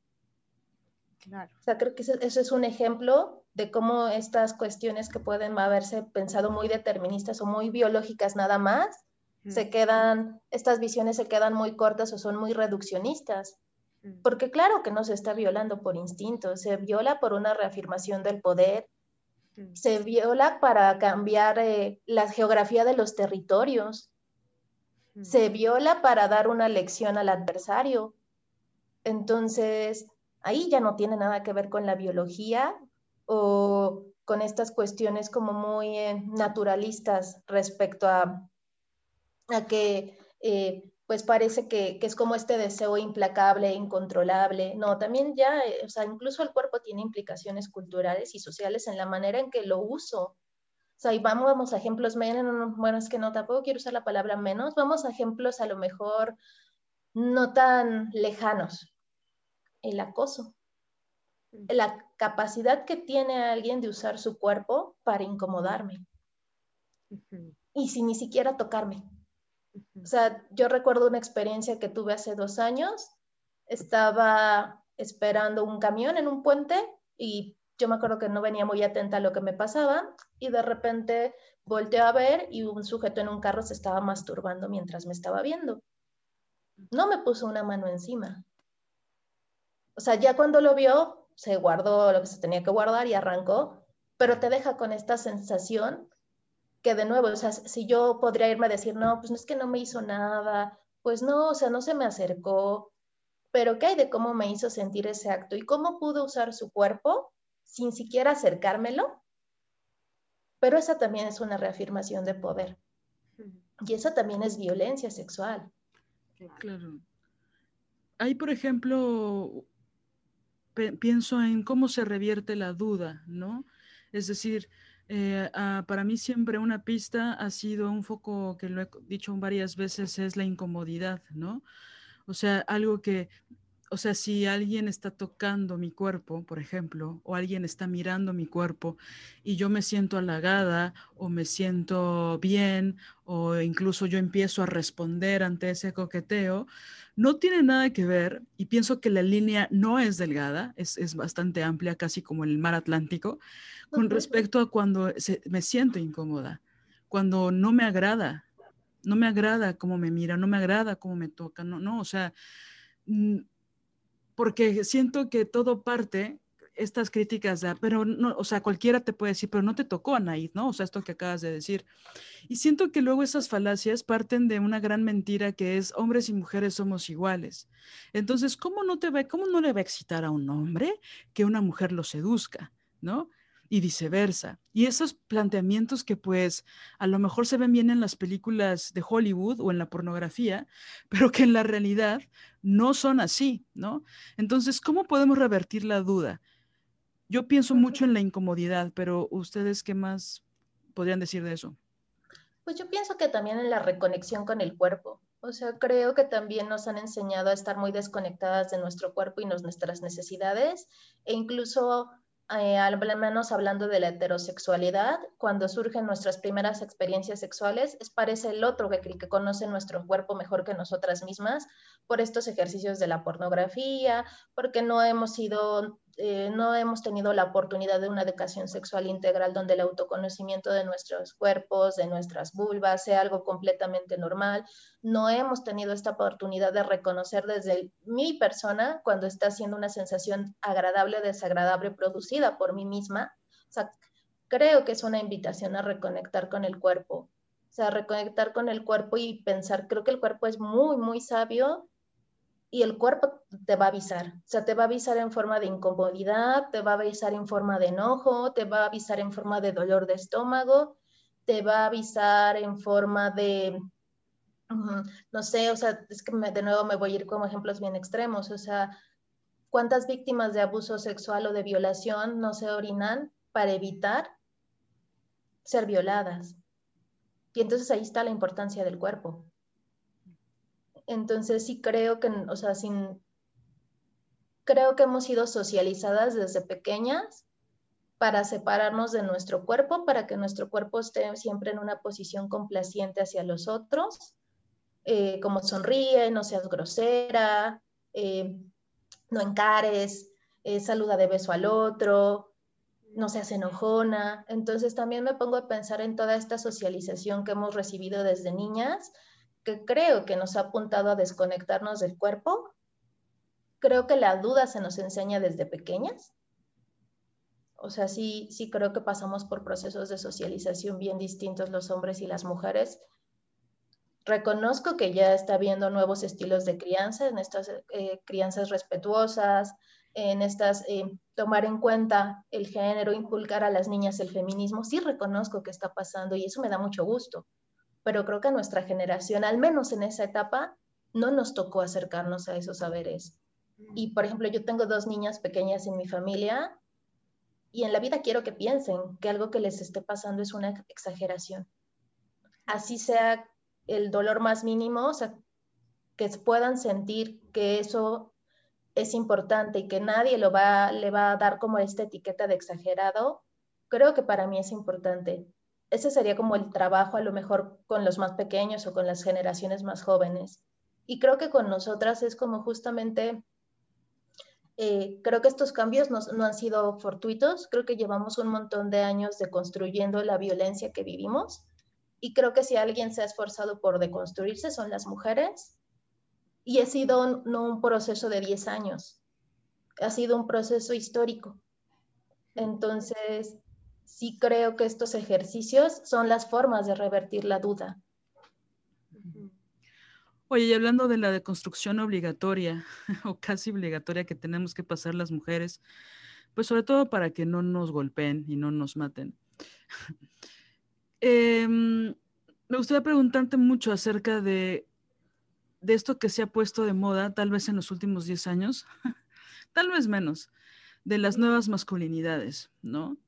O sea, creo que eso, es un ejemplo de cómo estas cuestiones que pueden haberse pensado muy deterministas o muy biológicas nada más, se quedan, estas visiones se quedan muy cortas o son muy reduccionistas. Porque claro que no se está violando por instinto, se viola por una reafirmación del poder, se viola para cambiar eh, la geografía de los territorios, se viola para dar una lección al adversario. Entonces, ahí ya no tiene nada que ver con la biología o con estas cuestiones como muy eh, naturalistas respecto a, a que eh, pues parece que, es como este deseo implacable, incontrolable. No, también ya, eh, o sea, incluso el cuerpo tiene implicaciones culturales y sociales en la manera en que lo uso. O sea, y vamos, vamos a ejemplos menos, bueno, es que no, tampoco quiero usar la palabra menos, vamos a ejemplos a lo mejor no tan lejanos el acoso. La capacidad que tiene alguien de usar su cuerpo para incomodarme. Y sin ni siquiera tocarme. O sea, yo recuerdo una experiencia que tuve hace dos años. Estaba esperando un camión en un puente y yo me acuerdo que no venía muy atenta a lo que me pasaba y de repente volteé a ver y un sujeto en un carro se estaba masturbando mientras me estaba viendo. No me puso una mano encima, o sea, ya cuando lo vio, se guardó lo que se tenía que guardar y arrancó, pero te deja con esta sensación que de nuevo, o sea, si yo podría irme a decir, no, pues no es que no me hizo nada, pues no, o sea, no se me acercó, pero ¿qué hay de cómo me hizo sentir ese acto y cómo pudo usar su cuerpo sin siquiera acercármelo? Pero esa también es una reafirmación de poder. Y esa también es violencia sexual. Claro. Hay, por ejemplo, pienso en cómo se revierte la duda, ¿no? Es decir, eh, ah, para mí siempre una pista ha sido un foco que lo he dicho varias veces, es la incomodidad, ¿no? O sea, algo que o sea, si alguien está tocando mi cuerpo, por ejemplo, o alguien está mirando mi cuerpo y yo me siento halagada o me siento bien o incluso yo empiezo a responder ante ese coqueteo, no tiene nada que ver y pienso que la línea no es delgada, es, bastante amplia, casi como el mar Atlántico, con respecto a cuando me siento incómoda, cuando no me agrada, no me agrada cómo me mira, no me agrada cómo me toca, no, no, o sea porque siento que todo parte, estas críticas, de, pero no, o sea, cualquiera te puede decir, pero no te tocó, Anaid, ¿no? O sea, esto que acabas de decir. Y siento que luego esas falacias parten de una gran mentira que es hombres y mujeres somos iguales. Entonces, ¿cómo no te va, cómo no le va a excitar a un hombre que una mujer lo seduzca, ¿no? Y viceversa. Y esos planteamientos que pues a lo mejor se ven bien en las películas de Hollywood o en la pornografía, pero que en la realidad no son así, ¿no? Entonces, ¿cómo podemos revertir la duda? Yo pienso mucho en la incomodidad, pero ustedes qué más podrían decir de eso? Pues yo pienso que también en la reconexión con el cuerpo. O sea, creo que también nos han enseñado a estar muy desconectadas de nuestro cuerpo y nuestras necesidades e incluso eh, al menos hablando de la heterosexualidad, cuando surgen nuestras primeras experiencias sexuales, es parece el otro que, que conoce nuestro cuerpo mejor que nosotras mismas por estos ejercicios de la pornografía, porque no hemos sido eh, no hemos tenido la oportunidad de una educación sexual integral donde el autoconocimiento de nuestros cuerpos, de nuestras vulvas, sea algo completamente normal. No hemos tenido esta oportunidad de reconocer desde mi persona cuando está siendo una sensación agradable o desagradable producida por mí misma. O sea, creo que es una invitación a reconectar con el cuerpo. O sea, reconectar con el cuerpo y pensar, creo que el cuerpo es muy, muy sabio y el cuerpo te va a avisar. O sea, te va a avisar en forma de incomodidad, te va a avisar en forma de enojo, te va a avisar en forma de dolor de estómago, te va a avisar en forma de, no sé, o sea, es que de nuevo me voy a ir como ejemplos bien extremos. O sea, ¿cuántas víctimas de abuso sexual o de violación no se orinan para evitar ser violadas? Y entonces ahí está la importancia del cuerpo. Entonces sí creo que, o sea, sin, creo que hemos sido socializadas desde pequeñas para separarnos de nuestro cuerpo, para que nuestro cuerpo esté siempre en una posición complaciente hacia los otros, eh, como sonríe, no seas grosera, eh, no encares, eh, saluda de beso al otro, no seas enojona. Entonces también me pongo a pensar en toda esta socialización que hemos recibido desde niñas creo que nos ha apuntado a desconectarnos del cuerpo. Creo que la duda se nos enseña desde pequeñas. O sea, sí, sí creo que pasamos por procesos de socialización bien distintos los hombres y las mujeres. Reconozco que ya está habiendo nuevos estilos de crianza, en estas eh, crianzas respetuosas, en estas eh, tomar en cuenta el género, inculcar a las niñas el feminismo. Sí reconozco que está pasando y eso me da mucho gusto pero creo que a nuestra generación, al menos en esa etapa, no nos tocó acercarnos a esos saberes. Y, por ejemplo, yo tengo dos niñas pequeñas en mi familia y en la vida quiero que piensen que algo que les esté pasando es una exageración. Así sea el dolor más mínimo, o sea, que puedan sentir que eso es importante y que nadie lo va, le va a dar como esta etiqueta de exagerado, creo que para mí es importante ese sería como el trabajo a lo mejor con los más pequeños o con las generaciones más jóvenes. Y creo que con nosotras es como justamente, eh, creo que estos cambios no, han sido fortuitos, creo que llevamos un montón de años deconstruyendo la violencia que vivimos y creo que si alguien se ha esforzado por deconstruirse son las mujeres y ha sido no un proceso de 10 años, ha sido un proceso histórico. Entonces, sí creo que estos ejercicios son las formas de revertir la duda. Oye, y hablando de la deconstrucción obligatoria o casi obligatoria que tenemos que pasar las mujeres, pues sobre todo para que no nos golpeen y no nos maten. Em, me gustaría preguntarte mucho acerca de, de esto que se ha puesto de moda, tal vez en los últimos 10 años, tal vez menos, de las nuevas masculinidades, ¿no?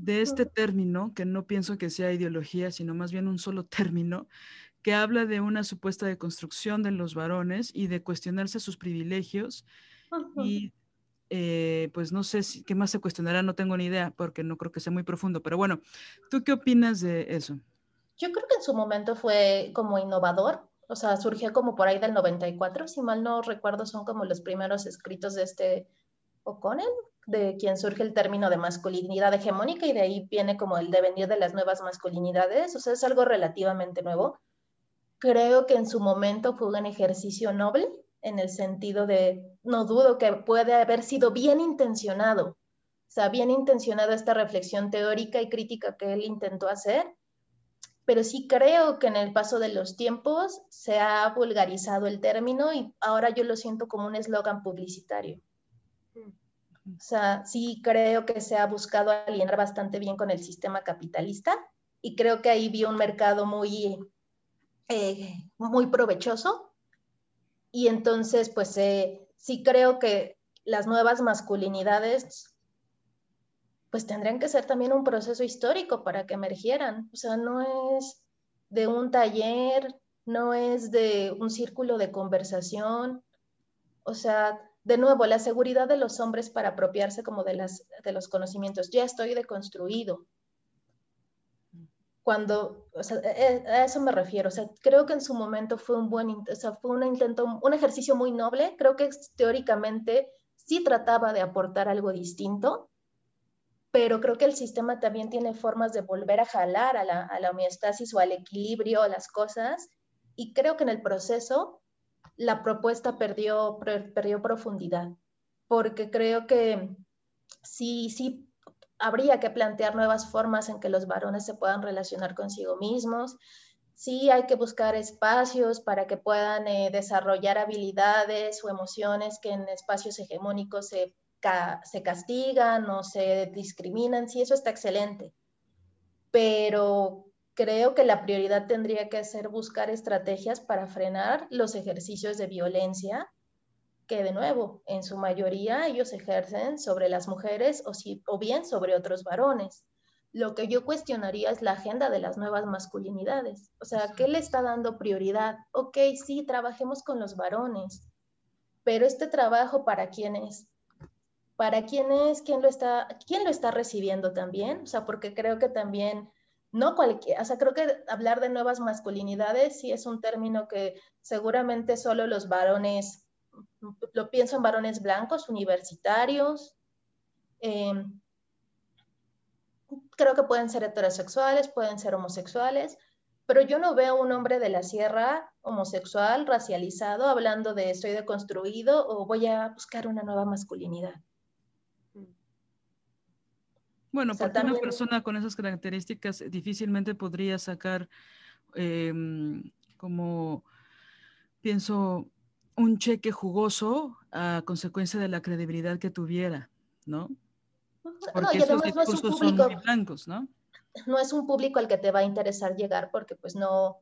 De este término, que no pienso que sea ideología, sino más bien un solo término, que habla de una supuesta deconstrucción de los varones y de cuestionarse sus privilegios. Y eh, pues no sé si, qué más se cuestionará, no tengo ni idea, porque no creo que sea muy profundo. Pero bueno, ¿tú qué opinas de eso? Yo creo que en su momento fue como innovador, o sea, surgió como por ahí del 94, si mal no recuerdo, son como los primeros escritos de este O'Connell, de quien surge el término de masculinidad hegemónica y de ahí viene como el devenir de las nuevas masculinidades, o sea, es algo relativamente nuevo. Creo que en su momento fue un ejercicio noble, en el sentido de, no dudo que puede haber sido bien intencionado, o sea, bien intencionada esta reflexión teórica y crítica que él intentó hacer, pero sí creo que en el paso de los tiempos se ha vulgarizado el término y ahora yo lo siento como un eslogan publicitario. O sea, sí creo que se ha buscado alinear bastante bien con el sistema capitalista y creo que ahí vi un mercado muy, eh, muy provechoso. Y entonces, pues eh, sí creo que las nuevas masculinidades pues tendrían que ser también un proceso histórico para que emergieran. O sea, no es de un taller, no es de un círculo de conversación. O sea, de nuevo, la seguridad de los hombres para apropiarse como de, las, de los conocimientos. Ya estoy deconstruido. Cuando, e, e, a eso me refiero. O sea, creo que en su momento fue un buen, o sea, fue un intento, un ejercicio muy noble. Creo que teóricamente sí trataba de aportar algo distinto, pero creo que el sistema también tiene formas de volver a jalar a la, a la homeostasis o al equilibrio, a las cosas, y creo que en el proceso la propuesta perdió, perdió profundidad, porque creo que sí, sí habría que plantear nuevas formas en que los varones se puedan relacionar consigo mismos. Sí hay que buscar espacios para que puedan eh, desarrollar habilidades o emociones que en espacios hegemónicos se se castigan o se discriminan, sí, eso está excelente. Pero creo que la prioridad tendría que ser buscar estrategias para frenar los ejercicios de violencia que de nuevo, en su mayoría ellos ejercen sobre las mujeres o, si, o bien sobre otros varones. Lo que yo cuestionaría es la agenda de las nuevas masculinidades. O sea, ¿qué le está dando prioridad? Ok, sí, trabajemos con los varones, pero este trabajo para quién es? para quién es, quién lo está, quién lo está recibiendo también, o sea, porque creo que también, no cualquier, o sea, creo que hablar de nuevas masculinidades sí es un término que seguramente solo los varones, lo pienso en varones blancos, universitarios, em, creo que pueden ser heterosexuales, pueden ser homosexuales, pero yo no veo un hombre de la sierra homosexual, racializado, hablando de estoy deconstruido o voy a buscar una nueva masculinidad. Bueno, porque una persona con esas características difícilmente podría sacar em, como, pienso, un cheque jugoso a consecuencia de la credibilidad que tuviera, ¿no? Porque esos discursos son muy blancos, ¿no? No es un público al que te va a interesar llegar porque pues no,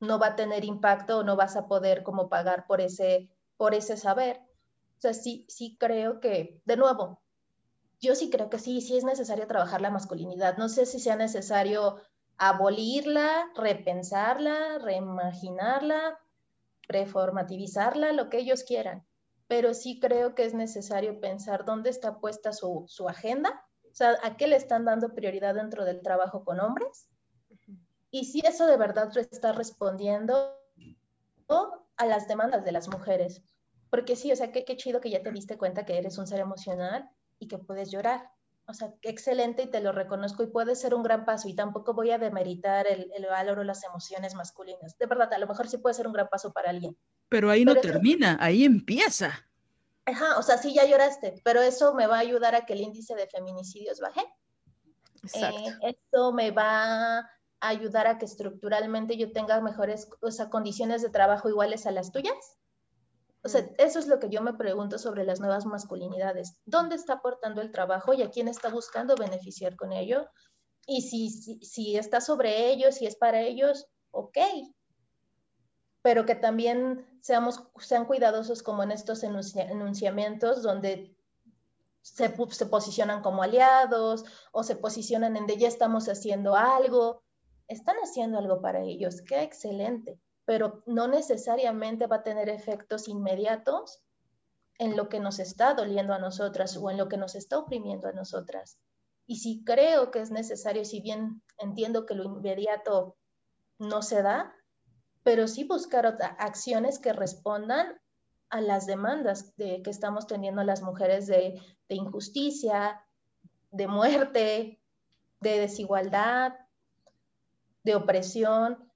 no va a tener impacto o no vas a poder como pagar por ese, por ese saber. O sea, sí, sí creo que, de nuevo, yo sí creo que sí, sí es necesario trabajar la masculinidad. No sé si sea necesario abolirla, repensarla, reimaginarla, reformativizarla, lo que ellos quieran. Pero sí creo que es necesario pensar dónde está puesta su, su agenda, o sea, a qué le están dando prioridad dentro del trabajo con hombres. Y si eso de verdad está respondiendo a las demandas de las mujeres. Porque sí, o sea, qué, qué chido que ya te diste cuenta que eres un ser emocional y que puedes llorar. O sea, excelente y te lo reconozco y puede ser un gran paso y tampoco voy a demeritar el, el, valor o las emociones masculinas. De verdad, a lo mejor sí puede ser un gran paso para alguien. Pero ahí no termina, ahí empieza. Ajá, o sea, sí ya lloraste, pero eso me va a ayudar a que el índice de feminicidios baje. Eh, esto me va a ayudar a que estructuralmente yo tenga mejores o sea, condiciones de trabajo iguales a las tuyas. O sea, eso es lo que yo me pregunto sobre las nuevas masculinidades. ¿Dónde está aportando el trabajo y a quién está buscando beneficiar con ello? Y si, si, está sobre ellos, si es para ellos, ok. Pero que también seamos, sean cuidadosos como en estos enunciamientos donde se, se posicionan como aliados o se posicionan en de ya estamos haciendo algo. están haciendo algo para ellos, qué excelente, pero no necesariamente va a tener efectos inmediatos en lo que nos está doliendo a nosotras o en lo que nos está oprimiendo a nosotras. Y si creo que es necesario, si bien entiendo que lo inmediato no se da, pero sí buscar acciones que respondan a las demandas de, que estamos teniendo las mujeres de, de injusticia, de muerte, de desigualdad, de opresión.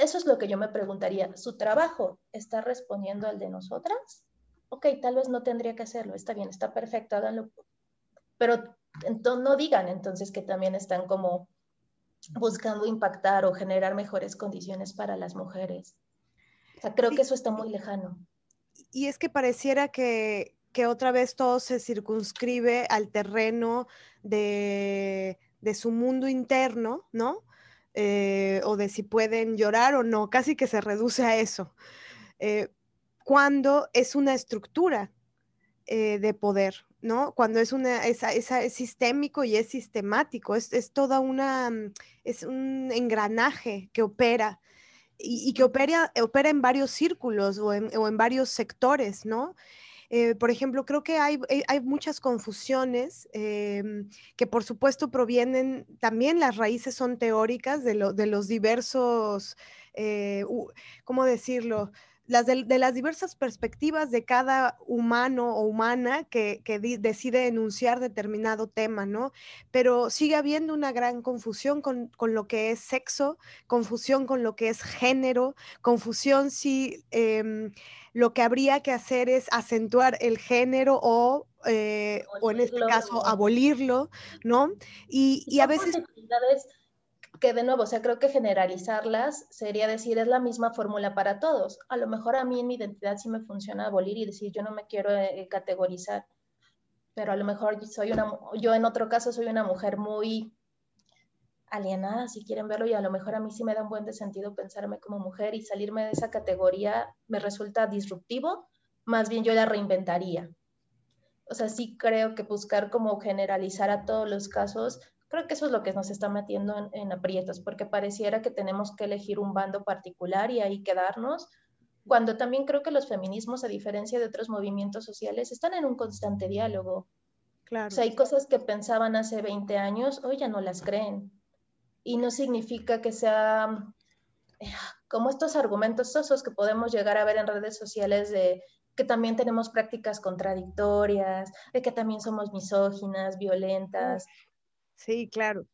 Eso es lo que yo me preguntaría. ¿Su trabajo está respondiendo al de nosotras? Ok, tal vez no tendría que hacerlo. Está bien, está perfecto, háganlo. Pero no digan entonces que también están como buscando impactar o generar mejores condiciones para las mujeres. O sea, creo que eso está muy lejano. Y es que pareciera que, que otra vez todo se circunscribe al terreno de, de su mundo interno, ¿no? Eh, o de si pueden llorar o no, casi que se reduce a eso. Eh, cuando es una estructura eh, de poder, ¿no? Cuando es una, es, sistémico y es sistemático, es, toda una, mm, es un engranaje que opera y, que opera, opera en varios círculos o en, o en varios sectores, ¿no? Eh, por ejemplo, creo que hay, eh, hay muchas confusiones em, que por supuesto provienen, también las raíces son teóricas de, de los diversos, ¿cómo decirlo? De, las diversas perspectivas de cada humano o humana que, decide enunciar determinado tema, ¿no? Pero sigue habiendo una gran confusión con, lo que es sexo, confusión con lo que es género, confusión si em, lo que habría que hacer es acentuar el género o, eh, o en este caso abolirlo, ¿no? Y, y a veces que de nuevo, o sea, creo que generalizarlas sería decir, es la misma fórmula para todos. A lo mejor a mí en mi identidad sí me funciona abolir y decir, yo no me quiero eh, categorizar, pero a lo mejor soy una, yo en otro caso soy una mujer muy alienada, si quieren verlo, y a lo mejor a mí sí me da un buen sentido pensarme como mujer y salirme de esa categoría me resulta disruptivo, más bien yo la reinventaría. O sea, sí creo que buscar como generalizar a todos los casos Creo que eso es lo que nos está metiendo en, aprietos, porque pareciera que tenemos que elegir un bando particular y ahí quedarnos, cuando también creo que los feminismos, a diferencia de otros movimientos sociales, están en un constante diálogo. Claro. O sea, hay cosas que pensaban hace 20 años, hoy ya no las creen. Y no significa que sea eh, como estos argumentos sosos que podemos llegar a ver en redes sociales de que también tenemos prácticas contradictorias, de que también somos misóginas, violentas. Sí, claro.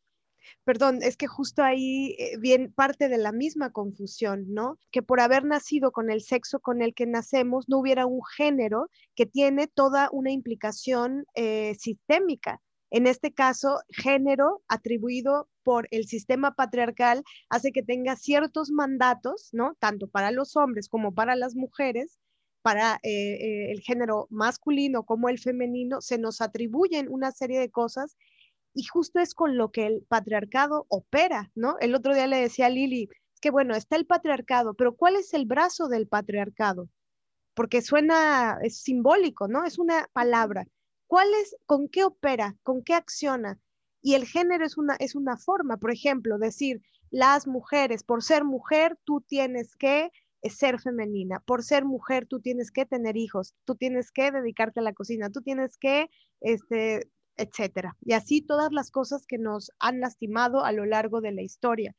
Perdón, es que justo ahí eh, viene parte de la misma confusión, ¿no? Que por haber nacido con el sexo con el que nacemos, no hubiera un género que tiene toda una implicación eh, sistémica. En este caso, género atribuido por el sistema patriarcal hace que tenga ciertos mandatos, ¿no? Tanto para los hombres como para las mujeres, para eh, el género masculino como el femenino, se nos atribuyen una serie de cosas y justo es con lo que el patriarcado opera, ¿no? El otro día le decía a Lili, que bueno, está el patriarcado, pero ¿cuál es el brazo del patriarcado? Porque suena, es simbólico, ¿no? Es una palabra. ¿Cuál es, con qué opera, con qué acciona? Y el género es una, es una forma, por ejemplo, decir, las mujeres, por ser mujer, tú tienes que eh, ser femenina. Por ser mujer, tú tienes que tener hijos, tú tienes que dedicarte a la cocina, tú tienes que este, etcétera. Y así todas las cosas que nos han lastimado a lo largo de la historia.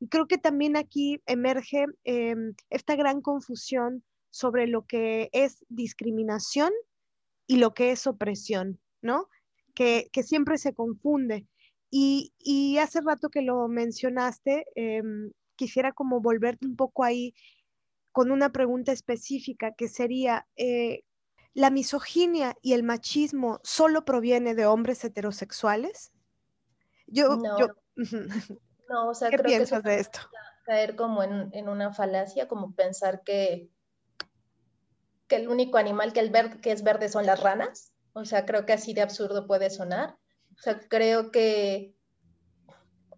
Y creo que también aquí emerge em, esta gran confusión sobre lo que es discriminación y lo que es opresión, ¿no? Que, siempre se confunde. Y, hace rato que lo mencionaste, em, quisiera como volverte un poco ahí con una pregunta específica que sería, eh, ¿La misoginia y el machismo solo proviene de hombres heterosexuales? Yo, no, no o sea, ¿qué piensas de esto? Caer como en, una falacia, como pensar que, que el único animal que, el que es verde son las ranas. O sea, creo que así de absurdo puede sonar. O sea, creo que,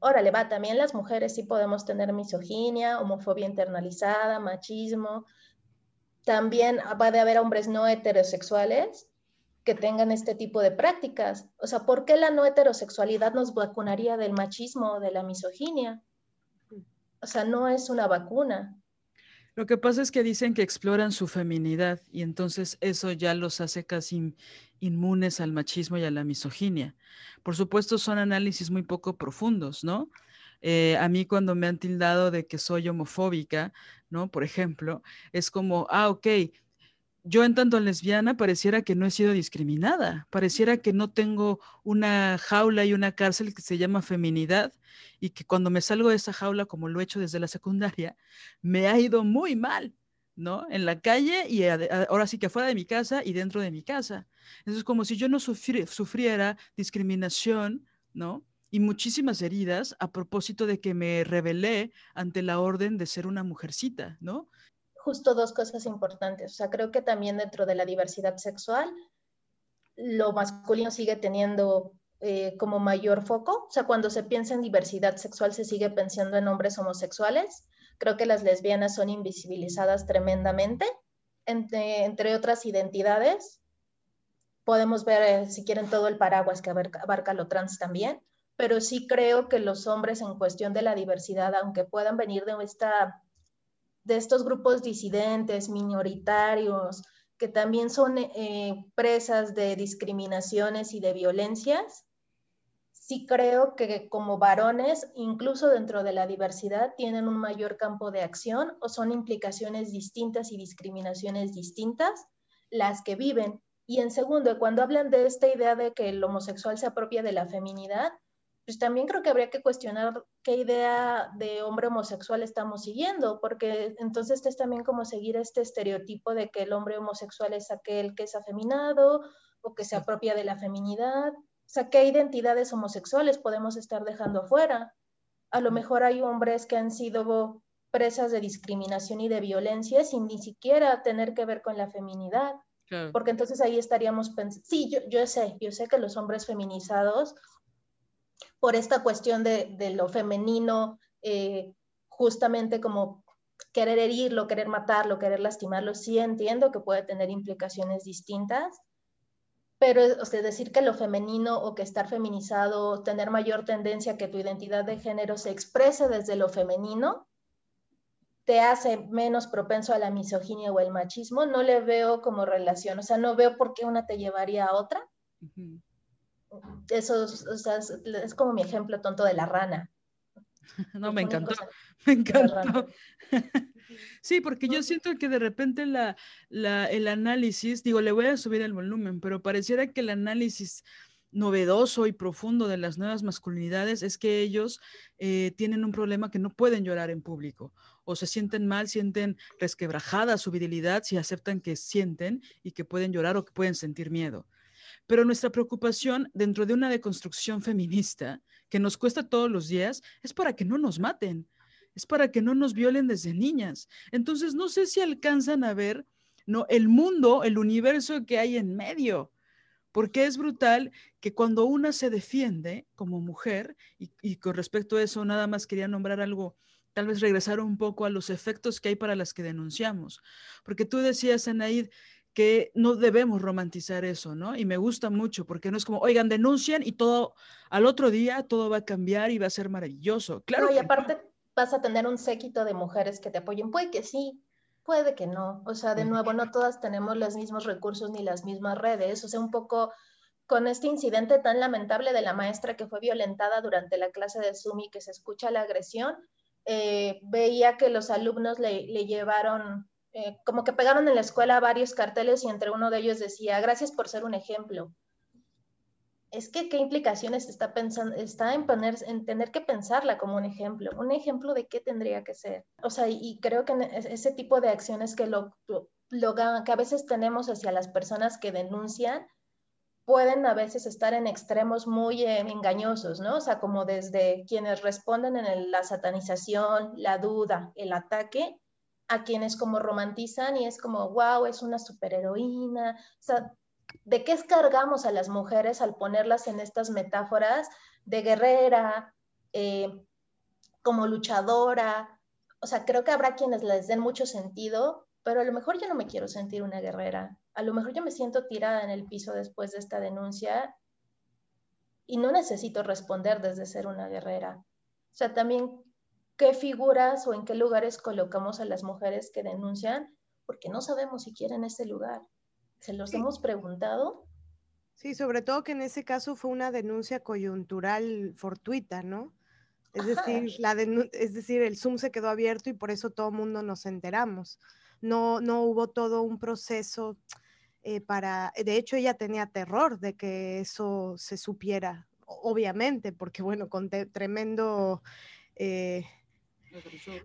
órale, va, también las mujeres sí podemos tener misoginia, homofobia internalizada, machismo, también va de haber hombres no heterosexuales que tengan este tipo de prácticas. O sea, ¿por qué la no heterosexualidad nos vacunaría del machismo o de la misoginia? O sea, no es una vacuna. Lo que pasa es que dicen que exploran su feminidad y entonces eso ya los hace casi inmunes al machismo y a la misoginia. Por supuesto, son análisis muy poco profundos, ¿no? Eh, a mí cuando me han tildado de que soy homofóbica, ¿no? Por ejemplo, es como, ah, ok, yo en tanto lesbiana pareciera que no he sido discriminada, pareciera que no tengo una jaula y una cárcel que se llama feminidad y que cuando me salgo de esa jaula, como lo he hecho desde la secundaria, me ha ido muy mal, ¿no? En la calle y ahora sí que fuera de mi casa y dentro de mi casa. Eso es como si yo no sufriera discriminación, ¿no? Y muchísimas heridas a propósito de que me rebelé ante la orden de ser una mujercita, ¿no? justo dos cosas importantes. O sea, creo que también dentro de la diversidad sexual, lo masculino sigue teniendo eh, como mayor foco. O sea, cuando se piensa en diversidad sexual, se sigue pensando en hombres homosexuales. Creo que las lesbianas son invisibilizadas tremendamente, entre, otras identidades. Podemos ver, eh, si quieren, todo el paraguas que abarca, abarca lo trans también, pero sí creo que los hombres en cuestión de la diversidad, aunque puedan venir de esta de estos grupos disidentes, minoritarios, que también son eh, presas de discriminaciones y de violencias, sí creo que como varones, incluso dentro de la diversidad, tienen un mayor campo de acción o son implicaciones distintas y discriminaciones distintas las que viven. Y en segundo, cuando hablan de esta idea de que el homosexual se apropia de la feminidad, pues también creo que habría que cuestionar qué idea de hombre homosexual estamos siguiendo, porque entonces es también como seguir este estereotipo de que el hombre homosexual es aquel que es afeminado o que se apropia de la feminidad. O sea, ¿qué identidades homosexuales podemos estar dejando afuera? A lo mejor hay hombres que han sido presas de discriminación y de violencia sin ni siquiera tener que ver con la feminidad. Porque entonces ahí estaríamos pensando, sí, yo, yo sé, yo sé que los hombres feminizados por esta cuestión de, lo femenino, eh, justamente como querer herirlo, querer matarlo, querer lastimarlo, sí entiendo que puede tener implicaciones distintas, pero o decir que lo femenino o que estar feminizado, tener mayor tendencia que tu identidad de género se exprese desde lo femenino, te hace menos propenso a la misoginia o el machismo, no le veo como relación, o sea, no veo por qué una te llevaría a otra eso es como mi ejemplo tonto de la rana. No, me encantó, me encantó. Sí, porque yo siento que de repente la, el análisis, digo, le voy a subir el volumen, pero pareciera que el análisis novedoso y profundo de las nuevas masculinidades es que ellos eh, tienen un problema que no pueden llorar en público o se sienten mal, sienten resquebrajada su virilidad si aceptan que sienten y que pueden llorar o que pueden sentir miedo. Pero nuestra preocupación dentro de una deconstrucción feminista que nos cuesta todos los días es para que no nos maten, es para que no nos violen desde niñas. Entonces, no sé si alcanzan a ver ¿no? el mundo, el universo que hay en medio, porque es brutal que cuando una se defiende como mujer, y, con respecto a eso nada más quería nombrar algo tal vez regresar un poco a los efectos que hay para las que denunciamos. Porque tú decías, Anaid, que no debemos romantizar eso, ¿no? Y me gusta mucho porque no es como, oigan, denuncian y todo, al otro día todo va a cambiar y va a ser maravilloso. Claro. y aparte vas a tener un séquito de mujeres que te apoyen. Puede que sí, puede que no. O sea, de nuevo, no todas tenemos los mismos recursos ni las mismas redes. O sea, un poco con este incidente tan lamentable de la maestra que fue violentada durante la clase de Zoom y que se escucha la agresión, eh, veía que los alumnos le, le llevaron eh, como que pegaron en la escuela varios carteles y entre uno de ellos decía, gracias por ser un ejemplo. Es que qué implicaciones está pensando, está en poner, en tener que pensarla como un ejemplo. Un ejemplo de qué tendría que ser. O sea, y, creo que ese tipo de acciones que lo, lo, que a veces tenemos hacia las personas que denuncian, pueden a veces estar en extremos muy eh, engañosos, ¿no? O sea, como desde quienes responden en la satanización, la duda, el ataque, a quienes como romantizan y es como, wow, es una superheroína. O sea, ¿de qué escargamos a las mujeres al ponerlas en estas metáforas de guerrera, eh, como luchadora? O sea, creo que habrá quienes les den mucho sentido, pero a lo mejor yo no me quiero sentir una guerrera. A lo mejor yo me siento tirada en el piso después de esta denuncia y no necesito responder desde ser una guerrera. O sea, también qué figuras o en qué lugares colocamos a las mujeres que denuncian, porque no sabemos si quieren ese lugar. ¿Se los hemos preguntado? Sí, sobre todo que en ese caso fue una denuncia coyuntural fortuita, ¿no? Es decir, la es decir, el Zoom se quedó abierto y por eso todo el mundo nos enteramos. No, no hubo todo un proceso eh, para, de hecho ella tenía terror de que eso se supiera, obviamente, porque bueno, con tremendo eh,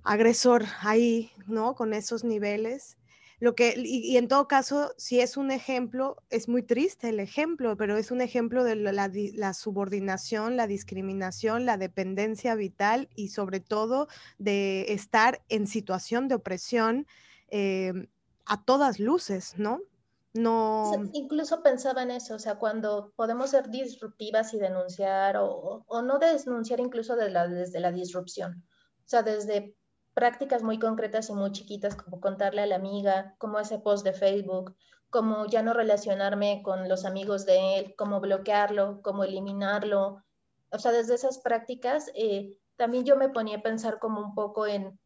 agresor ahí, ¿no? Con esos niveles. Lo que, y, en todo caso, si es un ejemplo, es muy triste el ejemplo, pero es un ejemplo de la, subordinación, la discriminación, la dependencia vital y sobre todo de estar en situación de opresión eh, a todas luces, ¿no? No. incluso pensaba en eso, o sea, cuando podemos ser disruptivas y denunciar o, o no denunciar incluso desde la disrupción, o sea, desde prácticas muy concretas y muy chiquitas, como contarle a la amiga, como ese post de Facebook, como ya no relacionarme con los amigos de él, cómo bloquearlo, cómo eliminarlo. O sea, desde esas prácticas, eh, también yo me ponía a pensar como un poco en,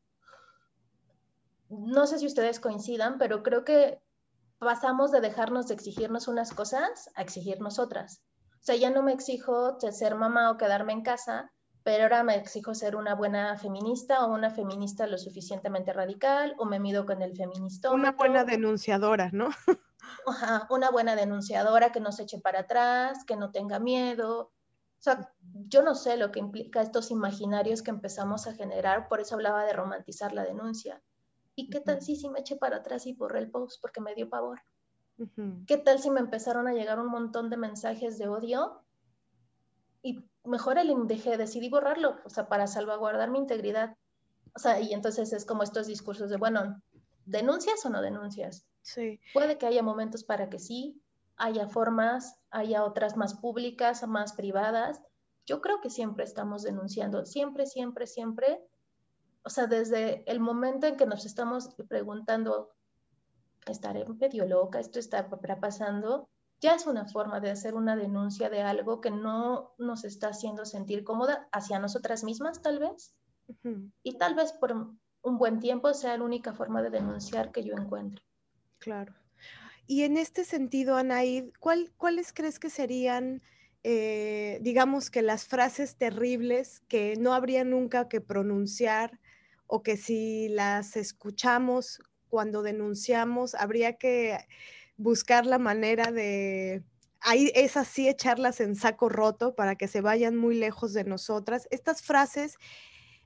no sé si ustedes coincidan, pero creo que pasamos de dejarnos de exigirnos unas cosas a exigirnos otras. O sea, ya no me exijo ser mamá o quedarme en casa, pero ahora me exijo ser una buena feminista o una feminista lo suficientemente radical o me mido con el feminista. Una buena denunciadora, ¿no? Ajá, una buena denunciadora que no se eche para atrás, que no tenga miedo. O sea, yo no sé lo que implica estos imaginarios que empezamos a generar, por eso hablaba de romantizar la denuncia. ¿Y qué tal si, si me eché para atrás y borré el post porque me dio pavor? ¿Qué tal si me empezaron a llegar un montón de mensajes de odio y mejor el dejé, decidí borrarlo, o sea, para salvaguardar mi integridad. O sea, y entonces es como estos discursos de, bueno, ¿denuncias o no denuncias? Sí. Puede que haya momentos para que sí, haya formas, haya otras más públicas, más privadas. Yo creo que siempre estamos denunciando, siempre, siempre, siempre. O sea, desde el momento en que nos estamos preguntando, ¿estaré medio loca? ¿Esto está pasando? Ya es una forma de hacer una denuncia de algo que no nos está haciendo sentir cómoda hacia nosotras mismas, tal vez. Y tal vez por un buen tiempo sea la única forma de denunciar que yo encuentre. Claro. Y en este sentido, Anaid, ¿cuáles crees que serían, eh, digamos que las frases terribles que no habría nunca que pronunciar o que si las escuchamos cuando denunciamos, habría que buscar la manera de, ahí es así echarlas en saco roto para que se vayan muy lejos de nosotras. Estas frases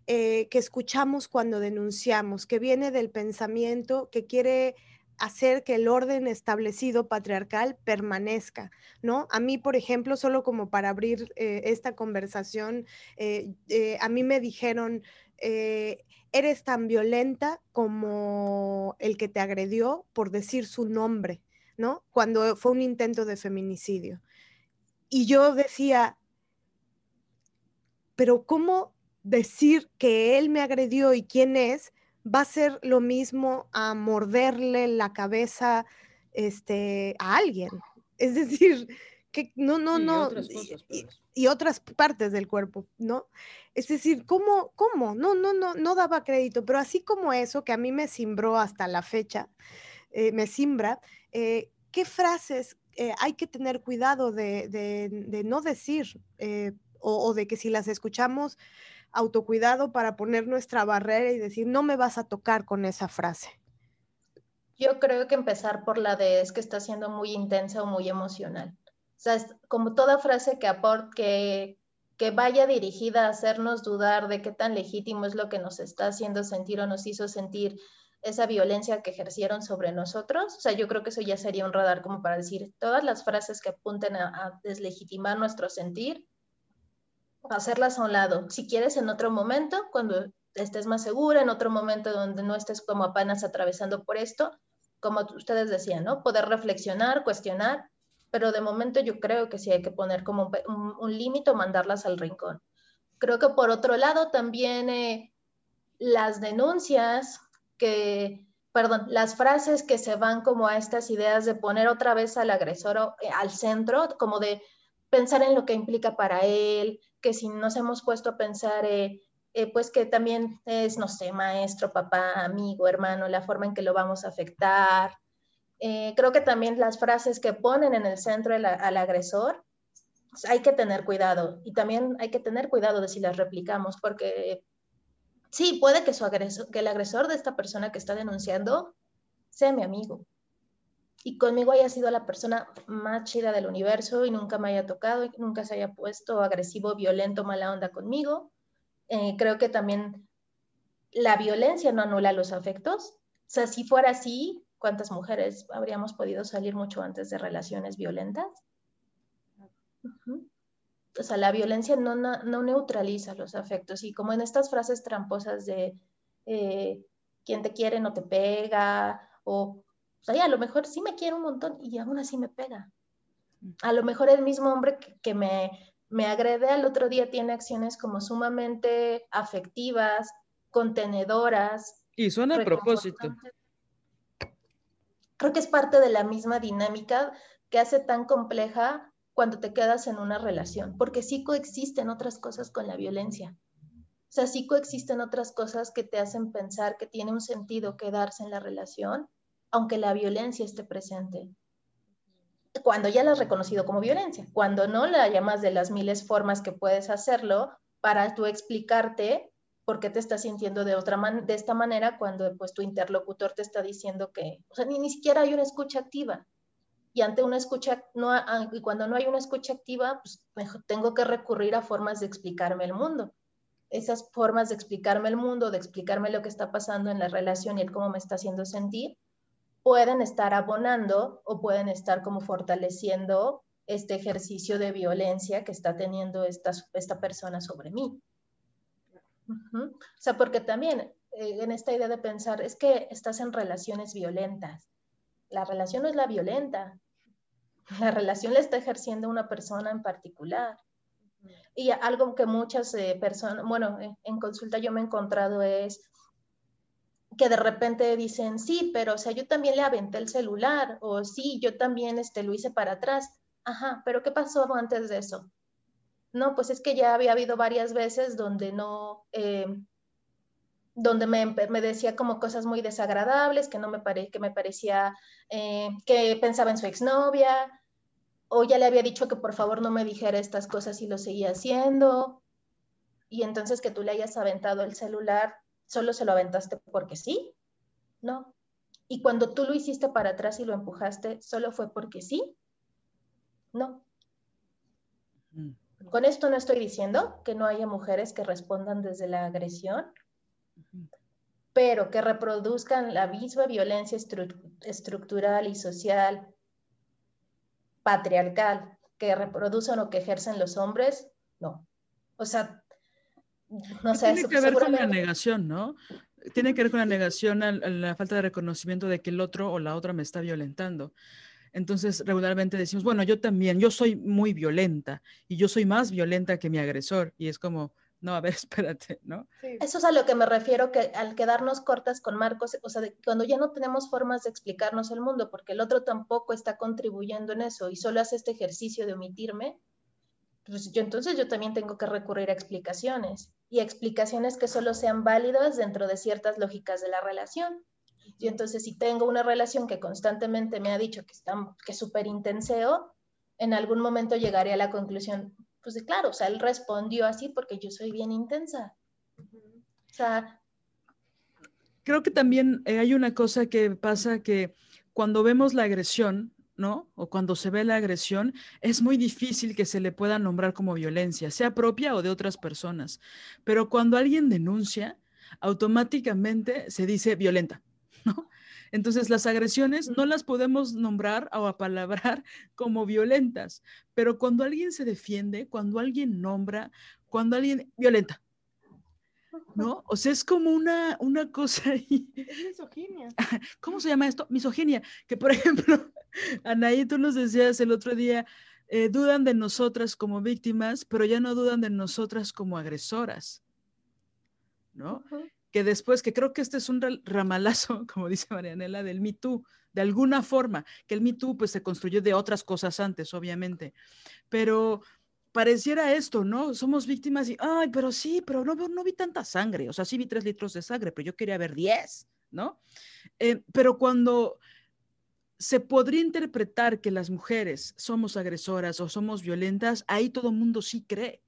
eh, que escuchamos cuando denunciamos, que viene del pensamiento que quiere hacer que el orden establecido patriarcal permanezca, ¿no? A mí, por ejemplo, solo como para abrir eh, esta conversación, eh, a mí me dijeron, eres tan violenta como el que te agredió por decir su nombre. ¿No? Cuando fue un intento de feminicidio. Y yo decía, pero ¿cómo decir que él me agredió y quién es va a ser lo mismo a morderle la cabeza este, a alguien? Es decir, que no, no, no. Y, otras partes del cuerpo, ¿no? Es decir, ¿cómo, cómo? No, no, no, no daba crédito, pero así como eso, que a mí me simbró hasta la fecha, eh, me simbra, eh, ¿qué frases eh, hay que tener cuidado de, no decir o, de que si las escuchamos, autocuidado para poner nuestra barrera y decir, no me vas a tocar con esa frase? Yo creo que empezar por la de es que está siendo muy intensa o muy emocional. O sea, es como toda frase que aporte, que vaya dirigida a hacernos dudar de qué tan legítimo es lo que nos está haciendo sentir o nos hizo sentir esa violencia que ejercieron sobre nosotros. O sea, yo creo que eso ya sería un radar como para decir todas las frases que apunten a, deslegitimar nuestro sentir, hacerlas a un lado. Si quieres, en otro momento, cuando estés más segura, en otro momento donde no estés como apenas atravesando por esto, como ustedes decían, ¿no? Poder reflexionar, cuestionar, pero de momento yo creo que sí hay que poner como un, límite o mandarlas al rincón. Creo que por otro lado también eh, las denuncias que, perdón, las frases que se van como a estas ideas de poner otra vez al agresor eh, al centro, como de pensar en lo que implica para él, que si nos hemos puesto a pensar eh, eh, pues que también es, no sé, maestro, papá, amigo, hermano, la forma en que lo vamos a afectar. Creo que también las frases que ponen en el centro al agresor, pues, hay que tener cuidado y también hay que tener cuidado de si las replicamos, porque sí, puede que, su agresor, que el agresor de esta persona que está denunciando sea mi amigo, y conmigo haya sido la persona más chida del universo y nunca me haya tocado y nunca se haya puesto agresivo, violento, mala onda conmigo. Eh, creo que también la violencia no anula los afectos. O sea, si fuera así, ¿cuántas mujeres habríamos podido salir mucho antes de relaciones violentas? O sea, la violencia no, no, neutraliza los afectos y como en estas frases tramposas de eh, quien te quiere no te pega o, o sea, a lo mejor sí me quiere un montón y aún así me pega. A lo mejor el mismo hombre que me me agrede al otro día tiene acciones como sumamente afectivas, contenedoras. Y son a propósito. Creo que es parte de la misma dinámica que hace tan compleja cuando te quedas en una relación, porque sí coexisten otras cosas con la violencia. O sea, sí coexisten otras cosas que te hacen pensar que tiene un sentido quedarse en la relación, aunque la violencia esté presente cuando ya la has reconocido como violencia, cuando no la llamas de las miles formas que puedes hacerlo para tú explicarte por qué te estás sintiendo de otra de esta manera cuando pues tu interlocutor te está diciendo que, o sea, ni, ni siquiera hay una escucha activa. Y ante una escucha, no, y cuando no hay una escucha activa, pues tengo que recurrir a formas de explicarme el mundo. Esas formas de explicarme el mundo, de explicarme lo que está pasando en la relación y el cómo me está haciendo sentir, pueden estar abonando o pueden estar como fortaleciendo este ejercicio de violencia que está teniendo esta, esta persona sobre mí. O sea, porque también eh, en esta idea de pensar, es que estás en relaciones violentas. La relación no es la violenta. La relación la está ejerciendo una persona en particular. Y algo que muchas eh, personas, bueno, en consulta yo me he encontrado es, que de repente dicen, sí, pero o sea, yo también le aventé el celular, o sí, yo también este, lo hice para atrás. Ajá, pero ¿qué pasó antes de eso? No, pues es que ya había habido varias veces donde no, eh, donde me, me, decía como cosas muy desagradables, que no me, pare, que me parecía, eh, que pensaba en su exnovia, o ya le había dicho que por favor no me dijera estas cosas y lo seguía haciendo, y entonces que tú le hayas aventado el celular solo se lo aventaste porque sí, no. Y cuando tú lo hiciste para atrás y lo empujaste, solo fue porque sí, no. Mm. Con esto no estoy diciendo que no haya mujeres que respondan desde la agresión, pero que reproduzcan la misma violencia estructural y social patriarcal que reproducen o que ejercen los hombres, no. O sea, tiene que ver con la negación, ¿no? Tiene que ver con la negación a, la falta de reconocimiento de que el otro o la otra me está violentando. Entonces, regularmente decimos, bueno, yo también, yo soy muy violenta y yo soy más violenta que mi agresor. Y es como, no, a ver, espérate, ¿no? Eso es a lo que me refiero, que al quedarnos cortas con Marcos, o sea, cuando ya no tenemos formas de explicarnos el mundo, porque el otro tampoco está contribuyendo en eso y solo hace este ejercicio de omitirme, pues yo entonces yo también tengo que recurrir a explicaciones y explicaciones que solo sean válidas dentro de ciertas lógicas de la relación. Y entonces si tengo una relación que constantemente me ha dicho que, está, que es súper intenseo, en algún momento llegaré a la conclusión, pues claro, o sea, él respondió así porque yo soy bien intensa. O sea... Creo que también eh, hay una cosa que pasa que cuando vemos la agresión, ¿no? O cuando se ve la agresión, es muy difícil que se le pueda nombrar como violencia, sea propia o de otras personas. Pero cuando alguien denuncia, automáticamente se dice violenta, ¿no? Entonces las agresiones no las podemos nombrar o apalabrar como violentas, pero cuando alguien se defiende, cuando alguien nombra, cuando alguien violenta, ¿no? O sea, es como una, una cosa ahí. Es misoginia. ¿Cómo se llama esto? Misoginia. Que, por ejemplo, Anaí, tú nos decías el otro día, eh, dudan de nosotras como víctimas, pero ya no dudan de nosotras como agresoras, ¿no? Que después, que creo que este es un ramalazo, como dice Marianela, del Me Too, de alguna forma, que el Me Too pues se construyó de otras cosas antes, obviamente, pero pareciera esto, ¿no? Somos víctimas y, ay, pero sí, pero no, no vi tanta sangre, o sea, sí vi tres litros de sangre, pero yo quería ver diez, ¿no? Eh, pero cuando se podría interpretar que las mujeres somos agresoras o somos violentas, ahí todo el mundo sí cree,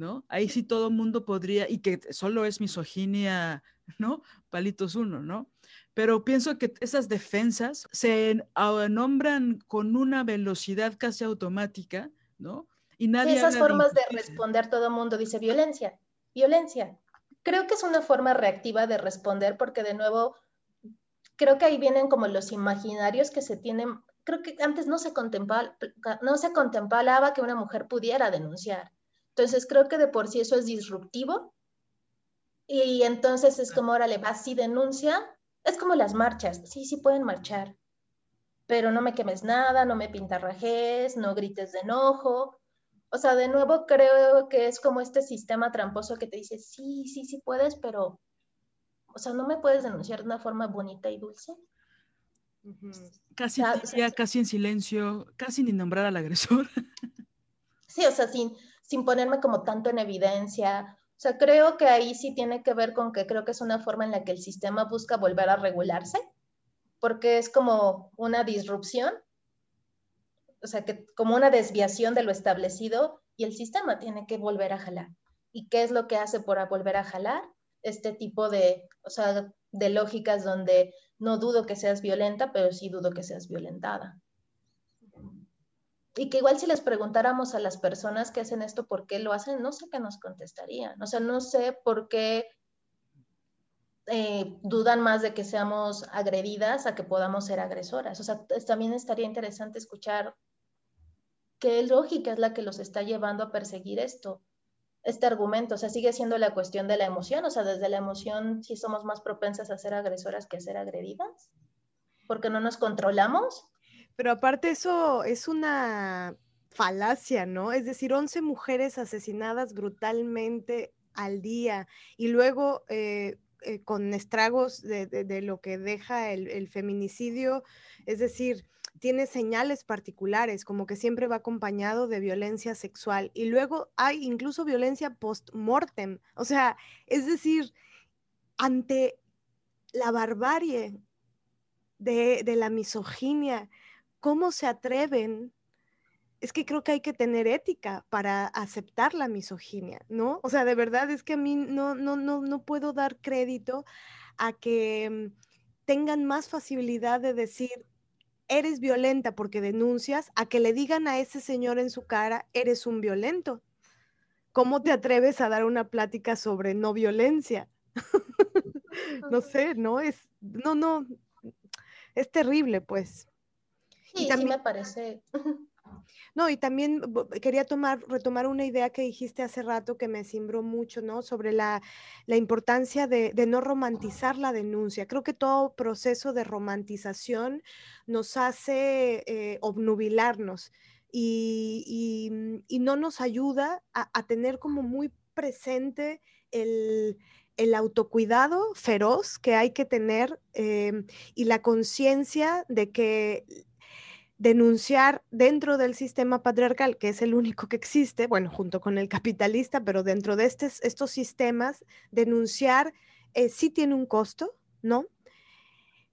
¿no? Ahí sí todo mundo podría, y que solo es misoginia, ¿no? Palitos uno, ¿no? Pero pienso que esas defensas se nombran con una velocidad casi automática, ¿no? Y nadie esas formas de, responder, todo el mundo dice violencia, violencia. Creo que es una forma reactiva de responder porque de nuevo, creo que ahí vienen como los imaginarios que se tienen. Creo que antes no se, contemplaba, no se contemplaba que una mujer pudiera denunciar. Entonces creo que de por sí eso es disruptivo. Y entonces es como, órale, va, sí denuncia. Es como las marchas, sí, sí pueden marchar, pero no me quemes nada, no me pintarrajes, no grites de enojo. O sea, de nuevo creo que es como este sistema tramposo que te dice, sí, sí, sí puedes, pero, o sea, no me puedes denunciar de una forma bonita y dulce. Casi, casi en silencio, casi ni nombrar al agresor. Sí, o sea, sin, sin ponerme como tanto en evidencia. O sea, creo que ahí sí tiene que ver con que creo que es una forma en la que el sistema busca volver a regularse, porque es como una disrupción o sea, que como una desviación de lo establecido y el sistema tiene que volver a jalar. ¿Y qué es lo que hace por volver a jalar? Este tipo de, o sea, de lógicas donde no dudo que seas violenta, pero sí dudo que seas violentada. Y que igual si les preguntáramos a las personas que hacen esto por qué lo hacen, no sé qué nos contestarían. O sea, no sé por qué eh, dudan más de que seamos agredidas a que podamos ser agresoras. O sea, también estaría interesante escuchar ¿qué lógica es la que los está llevando a perseguir esto? Este argumento, o sea, sigue siendo la cuestión de la emoción, o sea, desde la emoción sí somos más propensas a ser agresoras que a ser agredidas, porque no nos controlamos. Pero aparte eso es una falacia, ¿no? Es decir, 11 mujeres asesinadas brutalmente al día y luego eh, eh, con estragos de, lo que deja el feminicidio, es decir, tiene señales particulares, como que siempre va acompañado de violencia sexual. Y luego hay incluso violencia post-mortem. O sea, es decir, ante la barbarie de, de, la misoginia, ¿cómo se atreven? Es que creo que hay que tener ética para aceptar la misoginia, ¿no? O sea, de verdad es que a mí no, no, no, no puedo dar crédito a que mm, tengan más facilidad de decir, eres violenta porque denuncias, a que le digan a ese señor en su cara, eres un violento. ¿Cómo te atreves a dar una plática sobre no violencia? no sé, no es, no, no, es terrible, pues. Sí, y también, sí me parece. No, y también quería tomar, retomar una idea que dijiste hace rato que me cimbró mucho, ¿no? Sobre la, importancia de, no romantizar la denuncia. Creo que todo proceso de romantización nos hace eh, obnubilarnos y, no nos ayuda a, tener como muy presente el, autocuidado feroz que hay que tener em, y la conciencia de que denunciar dentro del sistema patriarcal, que es el único que existe, bueno, junto con el capitalista, pero dentro de estos sistemas, denunciar eh, sí tiene un costo, ¿no?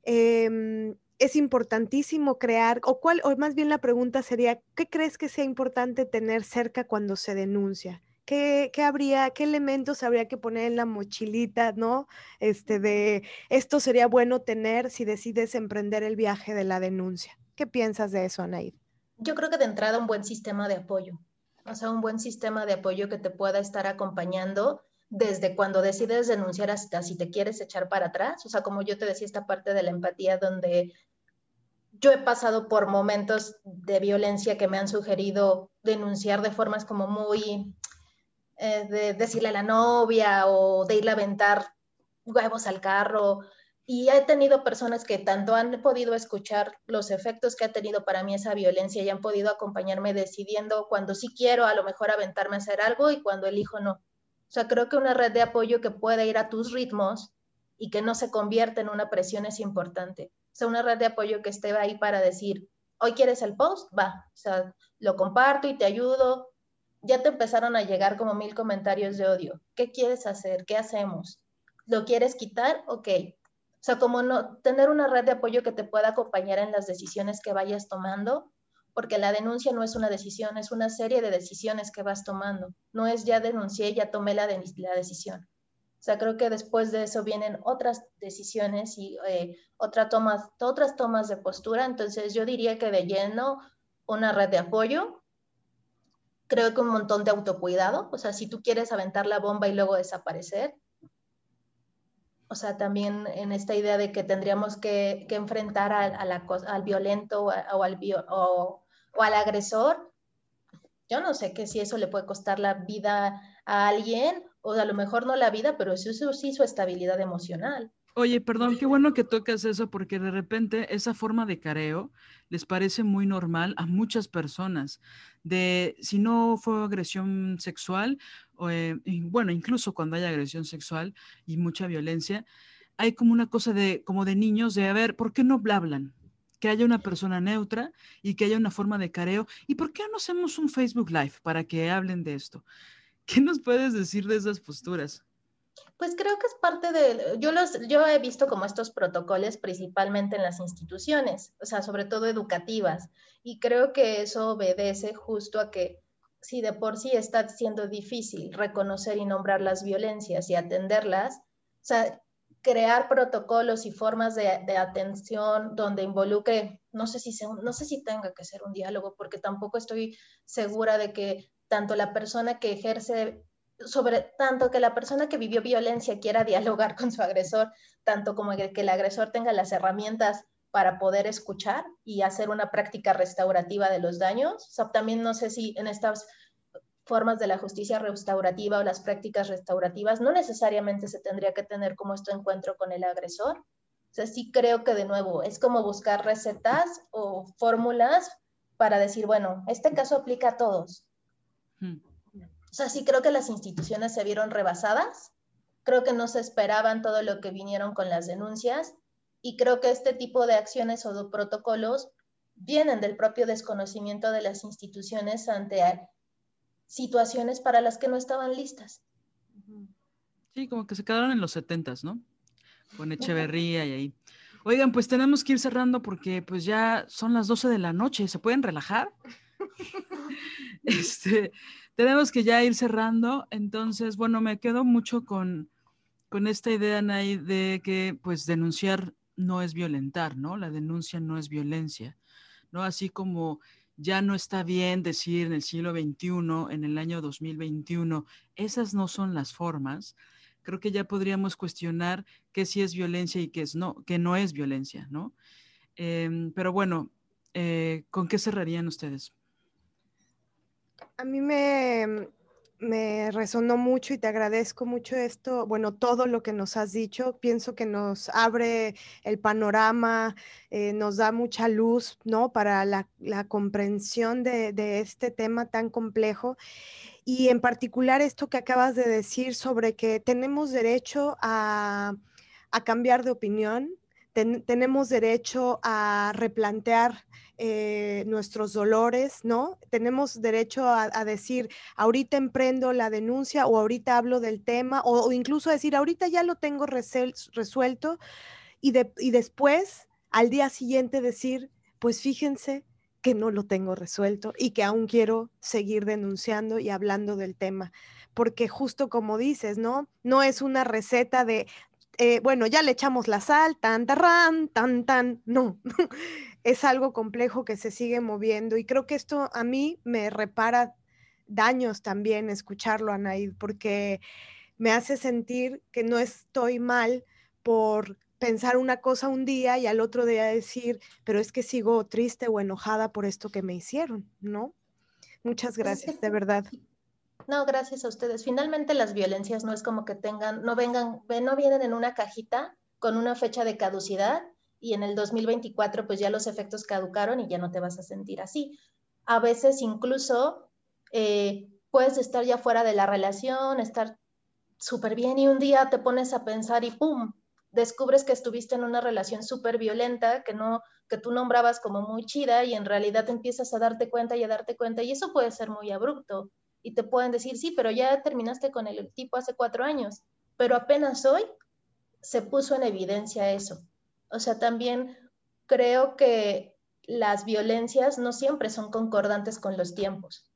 Em, es importantísimo crear, o cuál, o más bien la pregunta sería, ¿qué crees que sea importante tener cerca cuando se denuncia? ¿Qué, ¿Qué, habría, qué elementos habría que poner en la mochilita, ¿no? Este de esto sería bueno tener si decides emprender el viaje de la denuncia. ¿Qué piensas de eso, Anaid? Yo creo que de entrada un buen sistema de apoyo, o sea, un buen sistema de apoyo que te pueda estar acompañando desde cuando decides denunciar hasta si te quieres echar para atrás, o sea, como yo te decía, esta parte de la empatía donde yo he pasado por momentos de violencia que me han sugerido denunciar de formas como muy, eh, de decirle a la novia o de ir a aventar huevos al carro, y he tenido personas que tanto han podido escuchar los efectos que ha tenido para mí esa violencia y han podido acompañarme decidiendo cuando sí quiero a lo mejor aventarme a hacer algo y cuando elijo no. O sea, creo que una red de apoyo que pueda ir a tus ritmos y que no se convierta en una presión es importante. O sea, una red de apoyo que esté ahí para decir, hoy quieres el post, va, o sea, lo comparto y te ayudo. Ya te empezaron a llegar como mil comentarios de odio. ¿Qué quieres hacer? ¿Qué hacemos? ¿Lo quieres quitar? Ok. O sea, como no tener una red de apoyo que te pueda acompañar en las decisiones que vayas tomando, porque la denuncia no es una decisión, es una serie de decisiones que vas tomando. No es ya denuncié, ya tomé la, la decisión. O sea, creo que después de eso vienen otras decisiones y eh, tomas, otras tomas de postura. Entonces yo diría que de lleno una red de apoyo, creo que un montón de autocuidado, o sea, si tú quieres aventar la bomba y luego desaparecer, o sea, también en esta idea de que tendríamos que, enfrentar al violento o, al agresor, yo no sé que si eso le puede costar la vida a alguien, o a lo mejor no la vida, pero eso sí su estabilidad emocional. Oye, perdón, qué bueno que tocas eso porque de repente esa forma de careo les parece muy normal a muchas personas. De si no fue agresión sexual, o, eh, bueno, incluso cuando hay agresión sexual y mucha violencia, hay como una cosa de como de niños de a ver, ¿por qué no hablan? Que haya una persona neutra y que haya una forma de careo. ¿Y por qué no hacemos un Facebook Live para que hablen de esto? ¿Qué nos puedes decir de esas posturas? Pues creo que es parte de, yo, los, yo he visto como estos protocolos principalmente en las instituciones, o sea, sobre todo educativas, y creo que eso obedece justo a que si de por sí está siendo difícil reconocer y nombrar las violencias y atenderlas, o sea, crear protocolos y formas de, atención donde involucre, no sé, si no sé si tenga que ser un diálogo, porque tampoco estoy segura de que tanto la persona que ejerce sobre tanto que la persona que vivió violencia quiera dialogar con su agresor, tanto como que el agresor tenga las herramientas para poder escuchar y hacer una práctica restaurativa de los daños. O sea, también no sé si en estas formas de la justicia restaurativa o las prácticas restaurativas no necesariamente se tendría que tener como este encuentro con el agresor. O sea, sí creo que de nuevo es como buscar recetas o fórmulas para decir, bueno, este caso aplica a todos. O sea, sí creo que las instituciones se vieron rebasadas, creo que no se esperaban todo lo que vinieron con las denuncias y creo que este tipo de acciones o de protocolos vienen del propio desconocimiento de las instituciones ante situaciones para las que no estaban listas. Sí, como que se quedaron en los setentas, ¿no? Con Echeverría y ahí. Oigan, pues tenemos que ir cerrando porque pues ya son las 12 de la noche, ¿se pueden relajar? este, tenemos que ya ir cerrando. Entonces, bueno, me quedo mucho con, con esta idea, Nay, de que pues denunciar no es violentar, ¿no? La denuncia no es violencia, ¿no? Así como ya no está bien decir en el siglo XXI, en el año 2021, esas no son las formas. Creo que ya podríamos cuestionar qué sí es violencia y qué es no, que no es violencia, ¿no? Em, pero bueno, eh, ¿con qué cerrarían ustedes? A mí me, resonó mucho y te agradezco mucho esto, bueno, todo lo que nos has dicho. Pienso que nos abre el panorama, eh, nos da mucha luz, ¿no? Para la, comprensión de, este tema tan complejo. Y en particular esto que acabas de decir sobre que tenemos derecho a, cambiar de opinión, tenemos derecho a replantear eh, nuestros dolores, ¿no? Tenemos derecho a, decir, ahorita emprendo la denuncia o ahorita hablo del tema o, incluso decir, ahorita ya lo tengo resuelto y, y después, al día siguiente, decir, pues fíjense que no lo tengo resuelto y que aún quiero seguir denunciando y hablando del tema. Porque justo como dices, ¿no? No es una receta de, eh, bueno, ya le echamos la sal, tan, tan, tan, tan, no. es algo complejo que se sigue moviendo y creo que esto a mí me repara daños también escucharlo, Anaid, porque me hace sentir que no estoy mal por pensar una cosa un día y al otro día decir, pero es que sigo triste o enojada por esto que me hicieron, ¿no? Muchas gracias, de verdad. No, gracias a ustedes. Finalmente las violencias no es como que tengan, no vengan, no vienen en una cajita con una fecha de caducidad y en el 2024 pues ya los efectos caducaron y ya no te vas a sentir así. A veces incluso eh, puedes estar ya fuera de la relación, estar súper bien y un día te pones a pensar y ¡pum! descubres que estuviste en una relación súper violenta que no que tú nombrabas como muy chida y en realidad empiezas a darte cuenta y a darte cuenta y eso puede ser muy abrupto y te pueden decir, sí, pero ya terminaste con el tipo hace cuatro años, pero apenas hoy se puso en evidencia eso. O sea, también creo que las violencias no siempre son concordantes con los tiempos.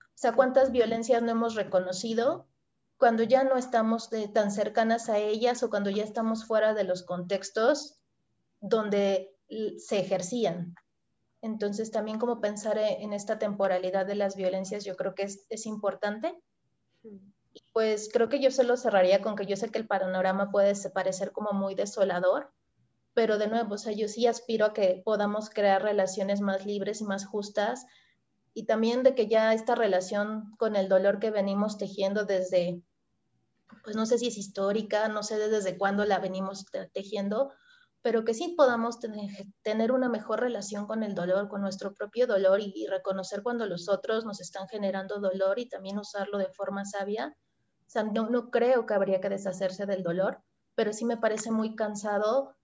O sea, ¿cuántas violencias no hemos reconocido cuando ya no estamos tan cercanas a ellas o cuando ya estamos fuera de los contextos donde se ejercían? Entonces, también como pensar e, en esta temporalidad de las violencias, yo creo que es, es importante. Pues creo que yo solo cerraría con que yo sé que el panorama puede parecer como muy desolador, pero de nuevo, o sea, yo sí aspiro a que podamos crear relaciones más libres y más justas y también de que ya esta relación con el dolor que venimos tejiendo desde, pues no sé si es histórica, no sé desde cuándo la venimos tejiendo, pero que sí podamos tener, una mejor relación con el dolor, con nuestro propio dolor y, reconocer cuando los otros nos están generando dolor y también usarlo de forma sabia. O sea, no, no creo que habría que deshacerse del dolor, pero sí me parece muy cansado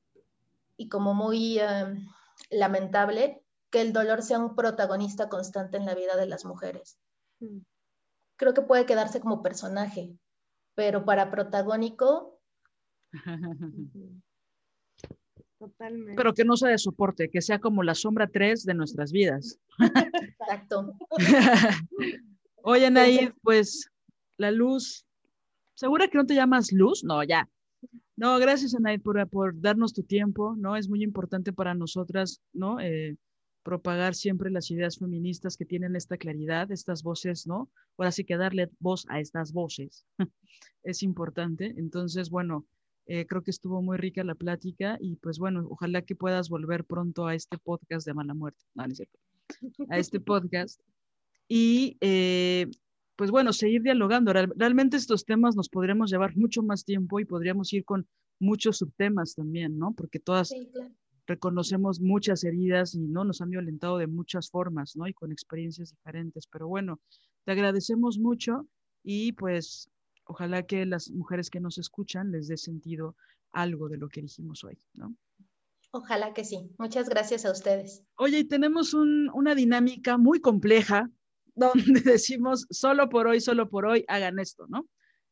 y como muy em, lamentable que el dolor sea un protagonista constante en la vida de las mujeres. Mm. Creo que puede quedarse como personaje, pero para protagónico... Totalmente. Pero que no sea de soporte, que sea como la sombra 3 de nuestras vidas. Exacto. Oye, Naid, pues la luz, ¿segura que no te llamas luz? No, ya, no, gracias, Anaid, por, por darnos tu tiempo, ¿no? Es muy importante para nosotras, ¿no? Eh, propagar siempre las ideas feministas que tienen esta claridad, estas voces, ¿no? Ahora sí que darle voz a estas voces es importante. Entonces, bueno, eh, creo que estuvo muy rica la plática y pues bueno, ojalá que puedas volver pronto a este podcast de Mala Muerte, no, no es cierto, a este podcast. Y eh, pues bueno, seguir dialogando. Realmente estos temas nos podríamos llevar mucho más tiempo y podríamos ir con muchos subtemas también, ¿no? Porque todas reconocemos muchas heridas y no nos han violentado de muchas formas, ¿no? Y con experiencias diferentes. Pero bueno, te agradecemos mucho y pues ojalá que las mujeres que nos escuchan les dé sentido algo de lo que dijimos hoy, ¿no? Ojalá que sí. Muchas gracias a ustedes. Oye, y tenemos una dinámica muy compleja donde decimos solo por hoy, solo por hoy, hagan esto, ¿no?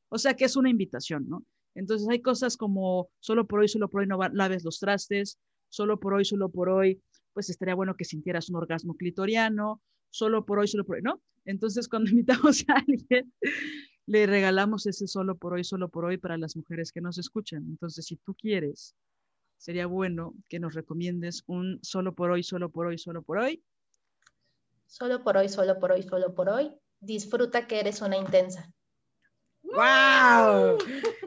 O sea que es una invitación, ¿no? Entonces hay cosas como solo por hoy, solo por hoy no laves los trastes, solo por hoy, solo por hoy, pues estaría bueno que sintieras un orgasmo clitoriano, solo por hoy, solo por hoy, ¿no? Entonces cuando invitamos a alguien, le regalamos ese solo por hoy, solo por hoy para las mujeres que nos escuchan. Entonces, si tú quieres, sería bueno que nos recomiendes un solo por hoy, solo por hoy, solo por hoy Solo por hoy, solo por hoy, solo por hoy. Disfruta que eres una intensa. ¡Wow!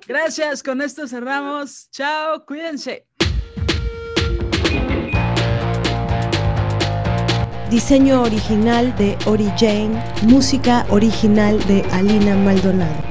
Gracias, con esto cerramos. Chao, cuídense. Diseño original de Ori Jane, música original de Alina Maldonado.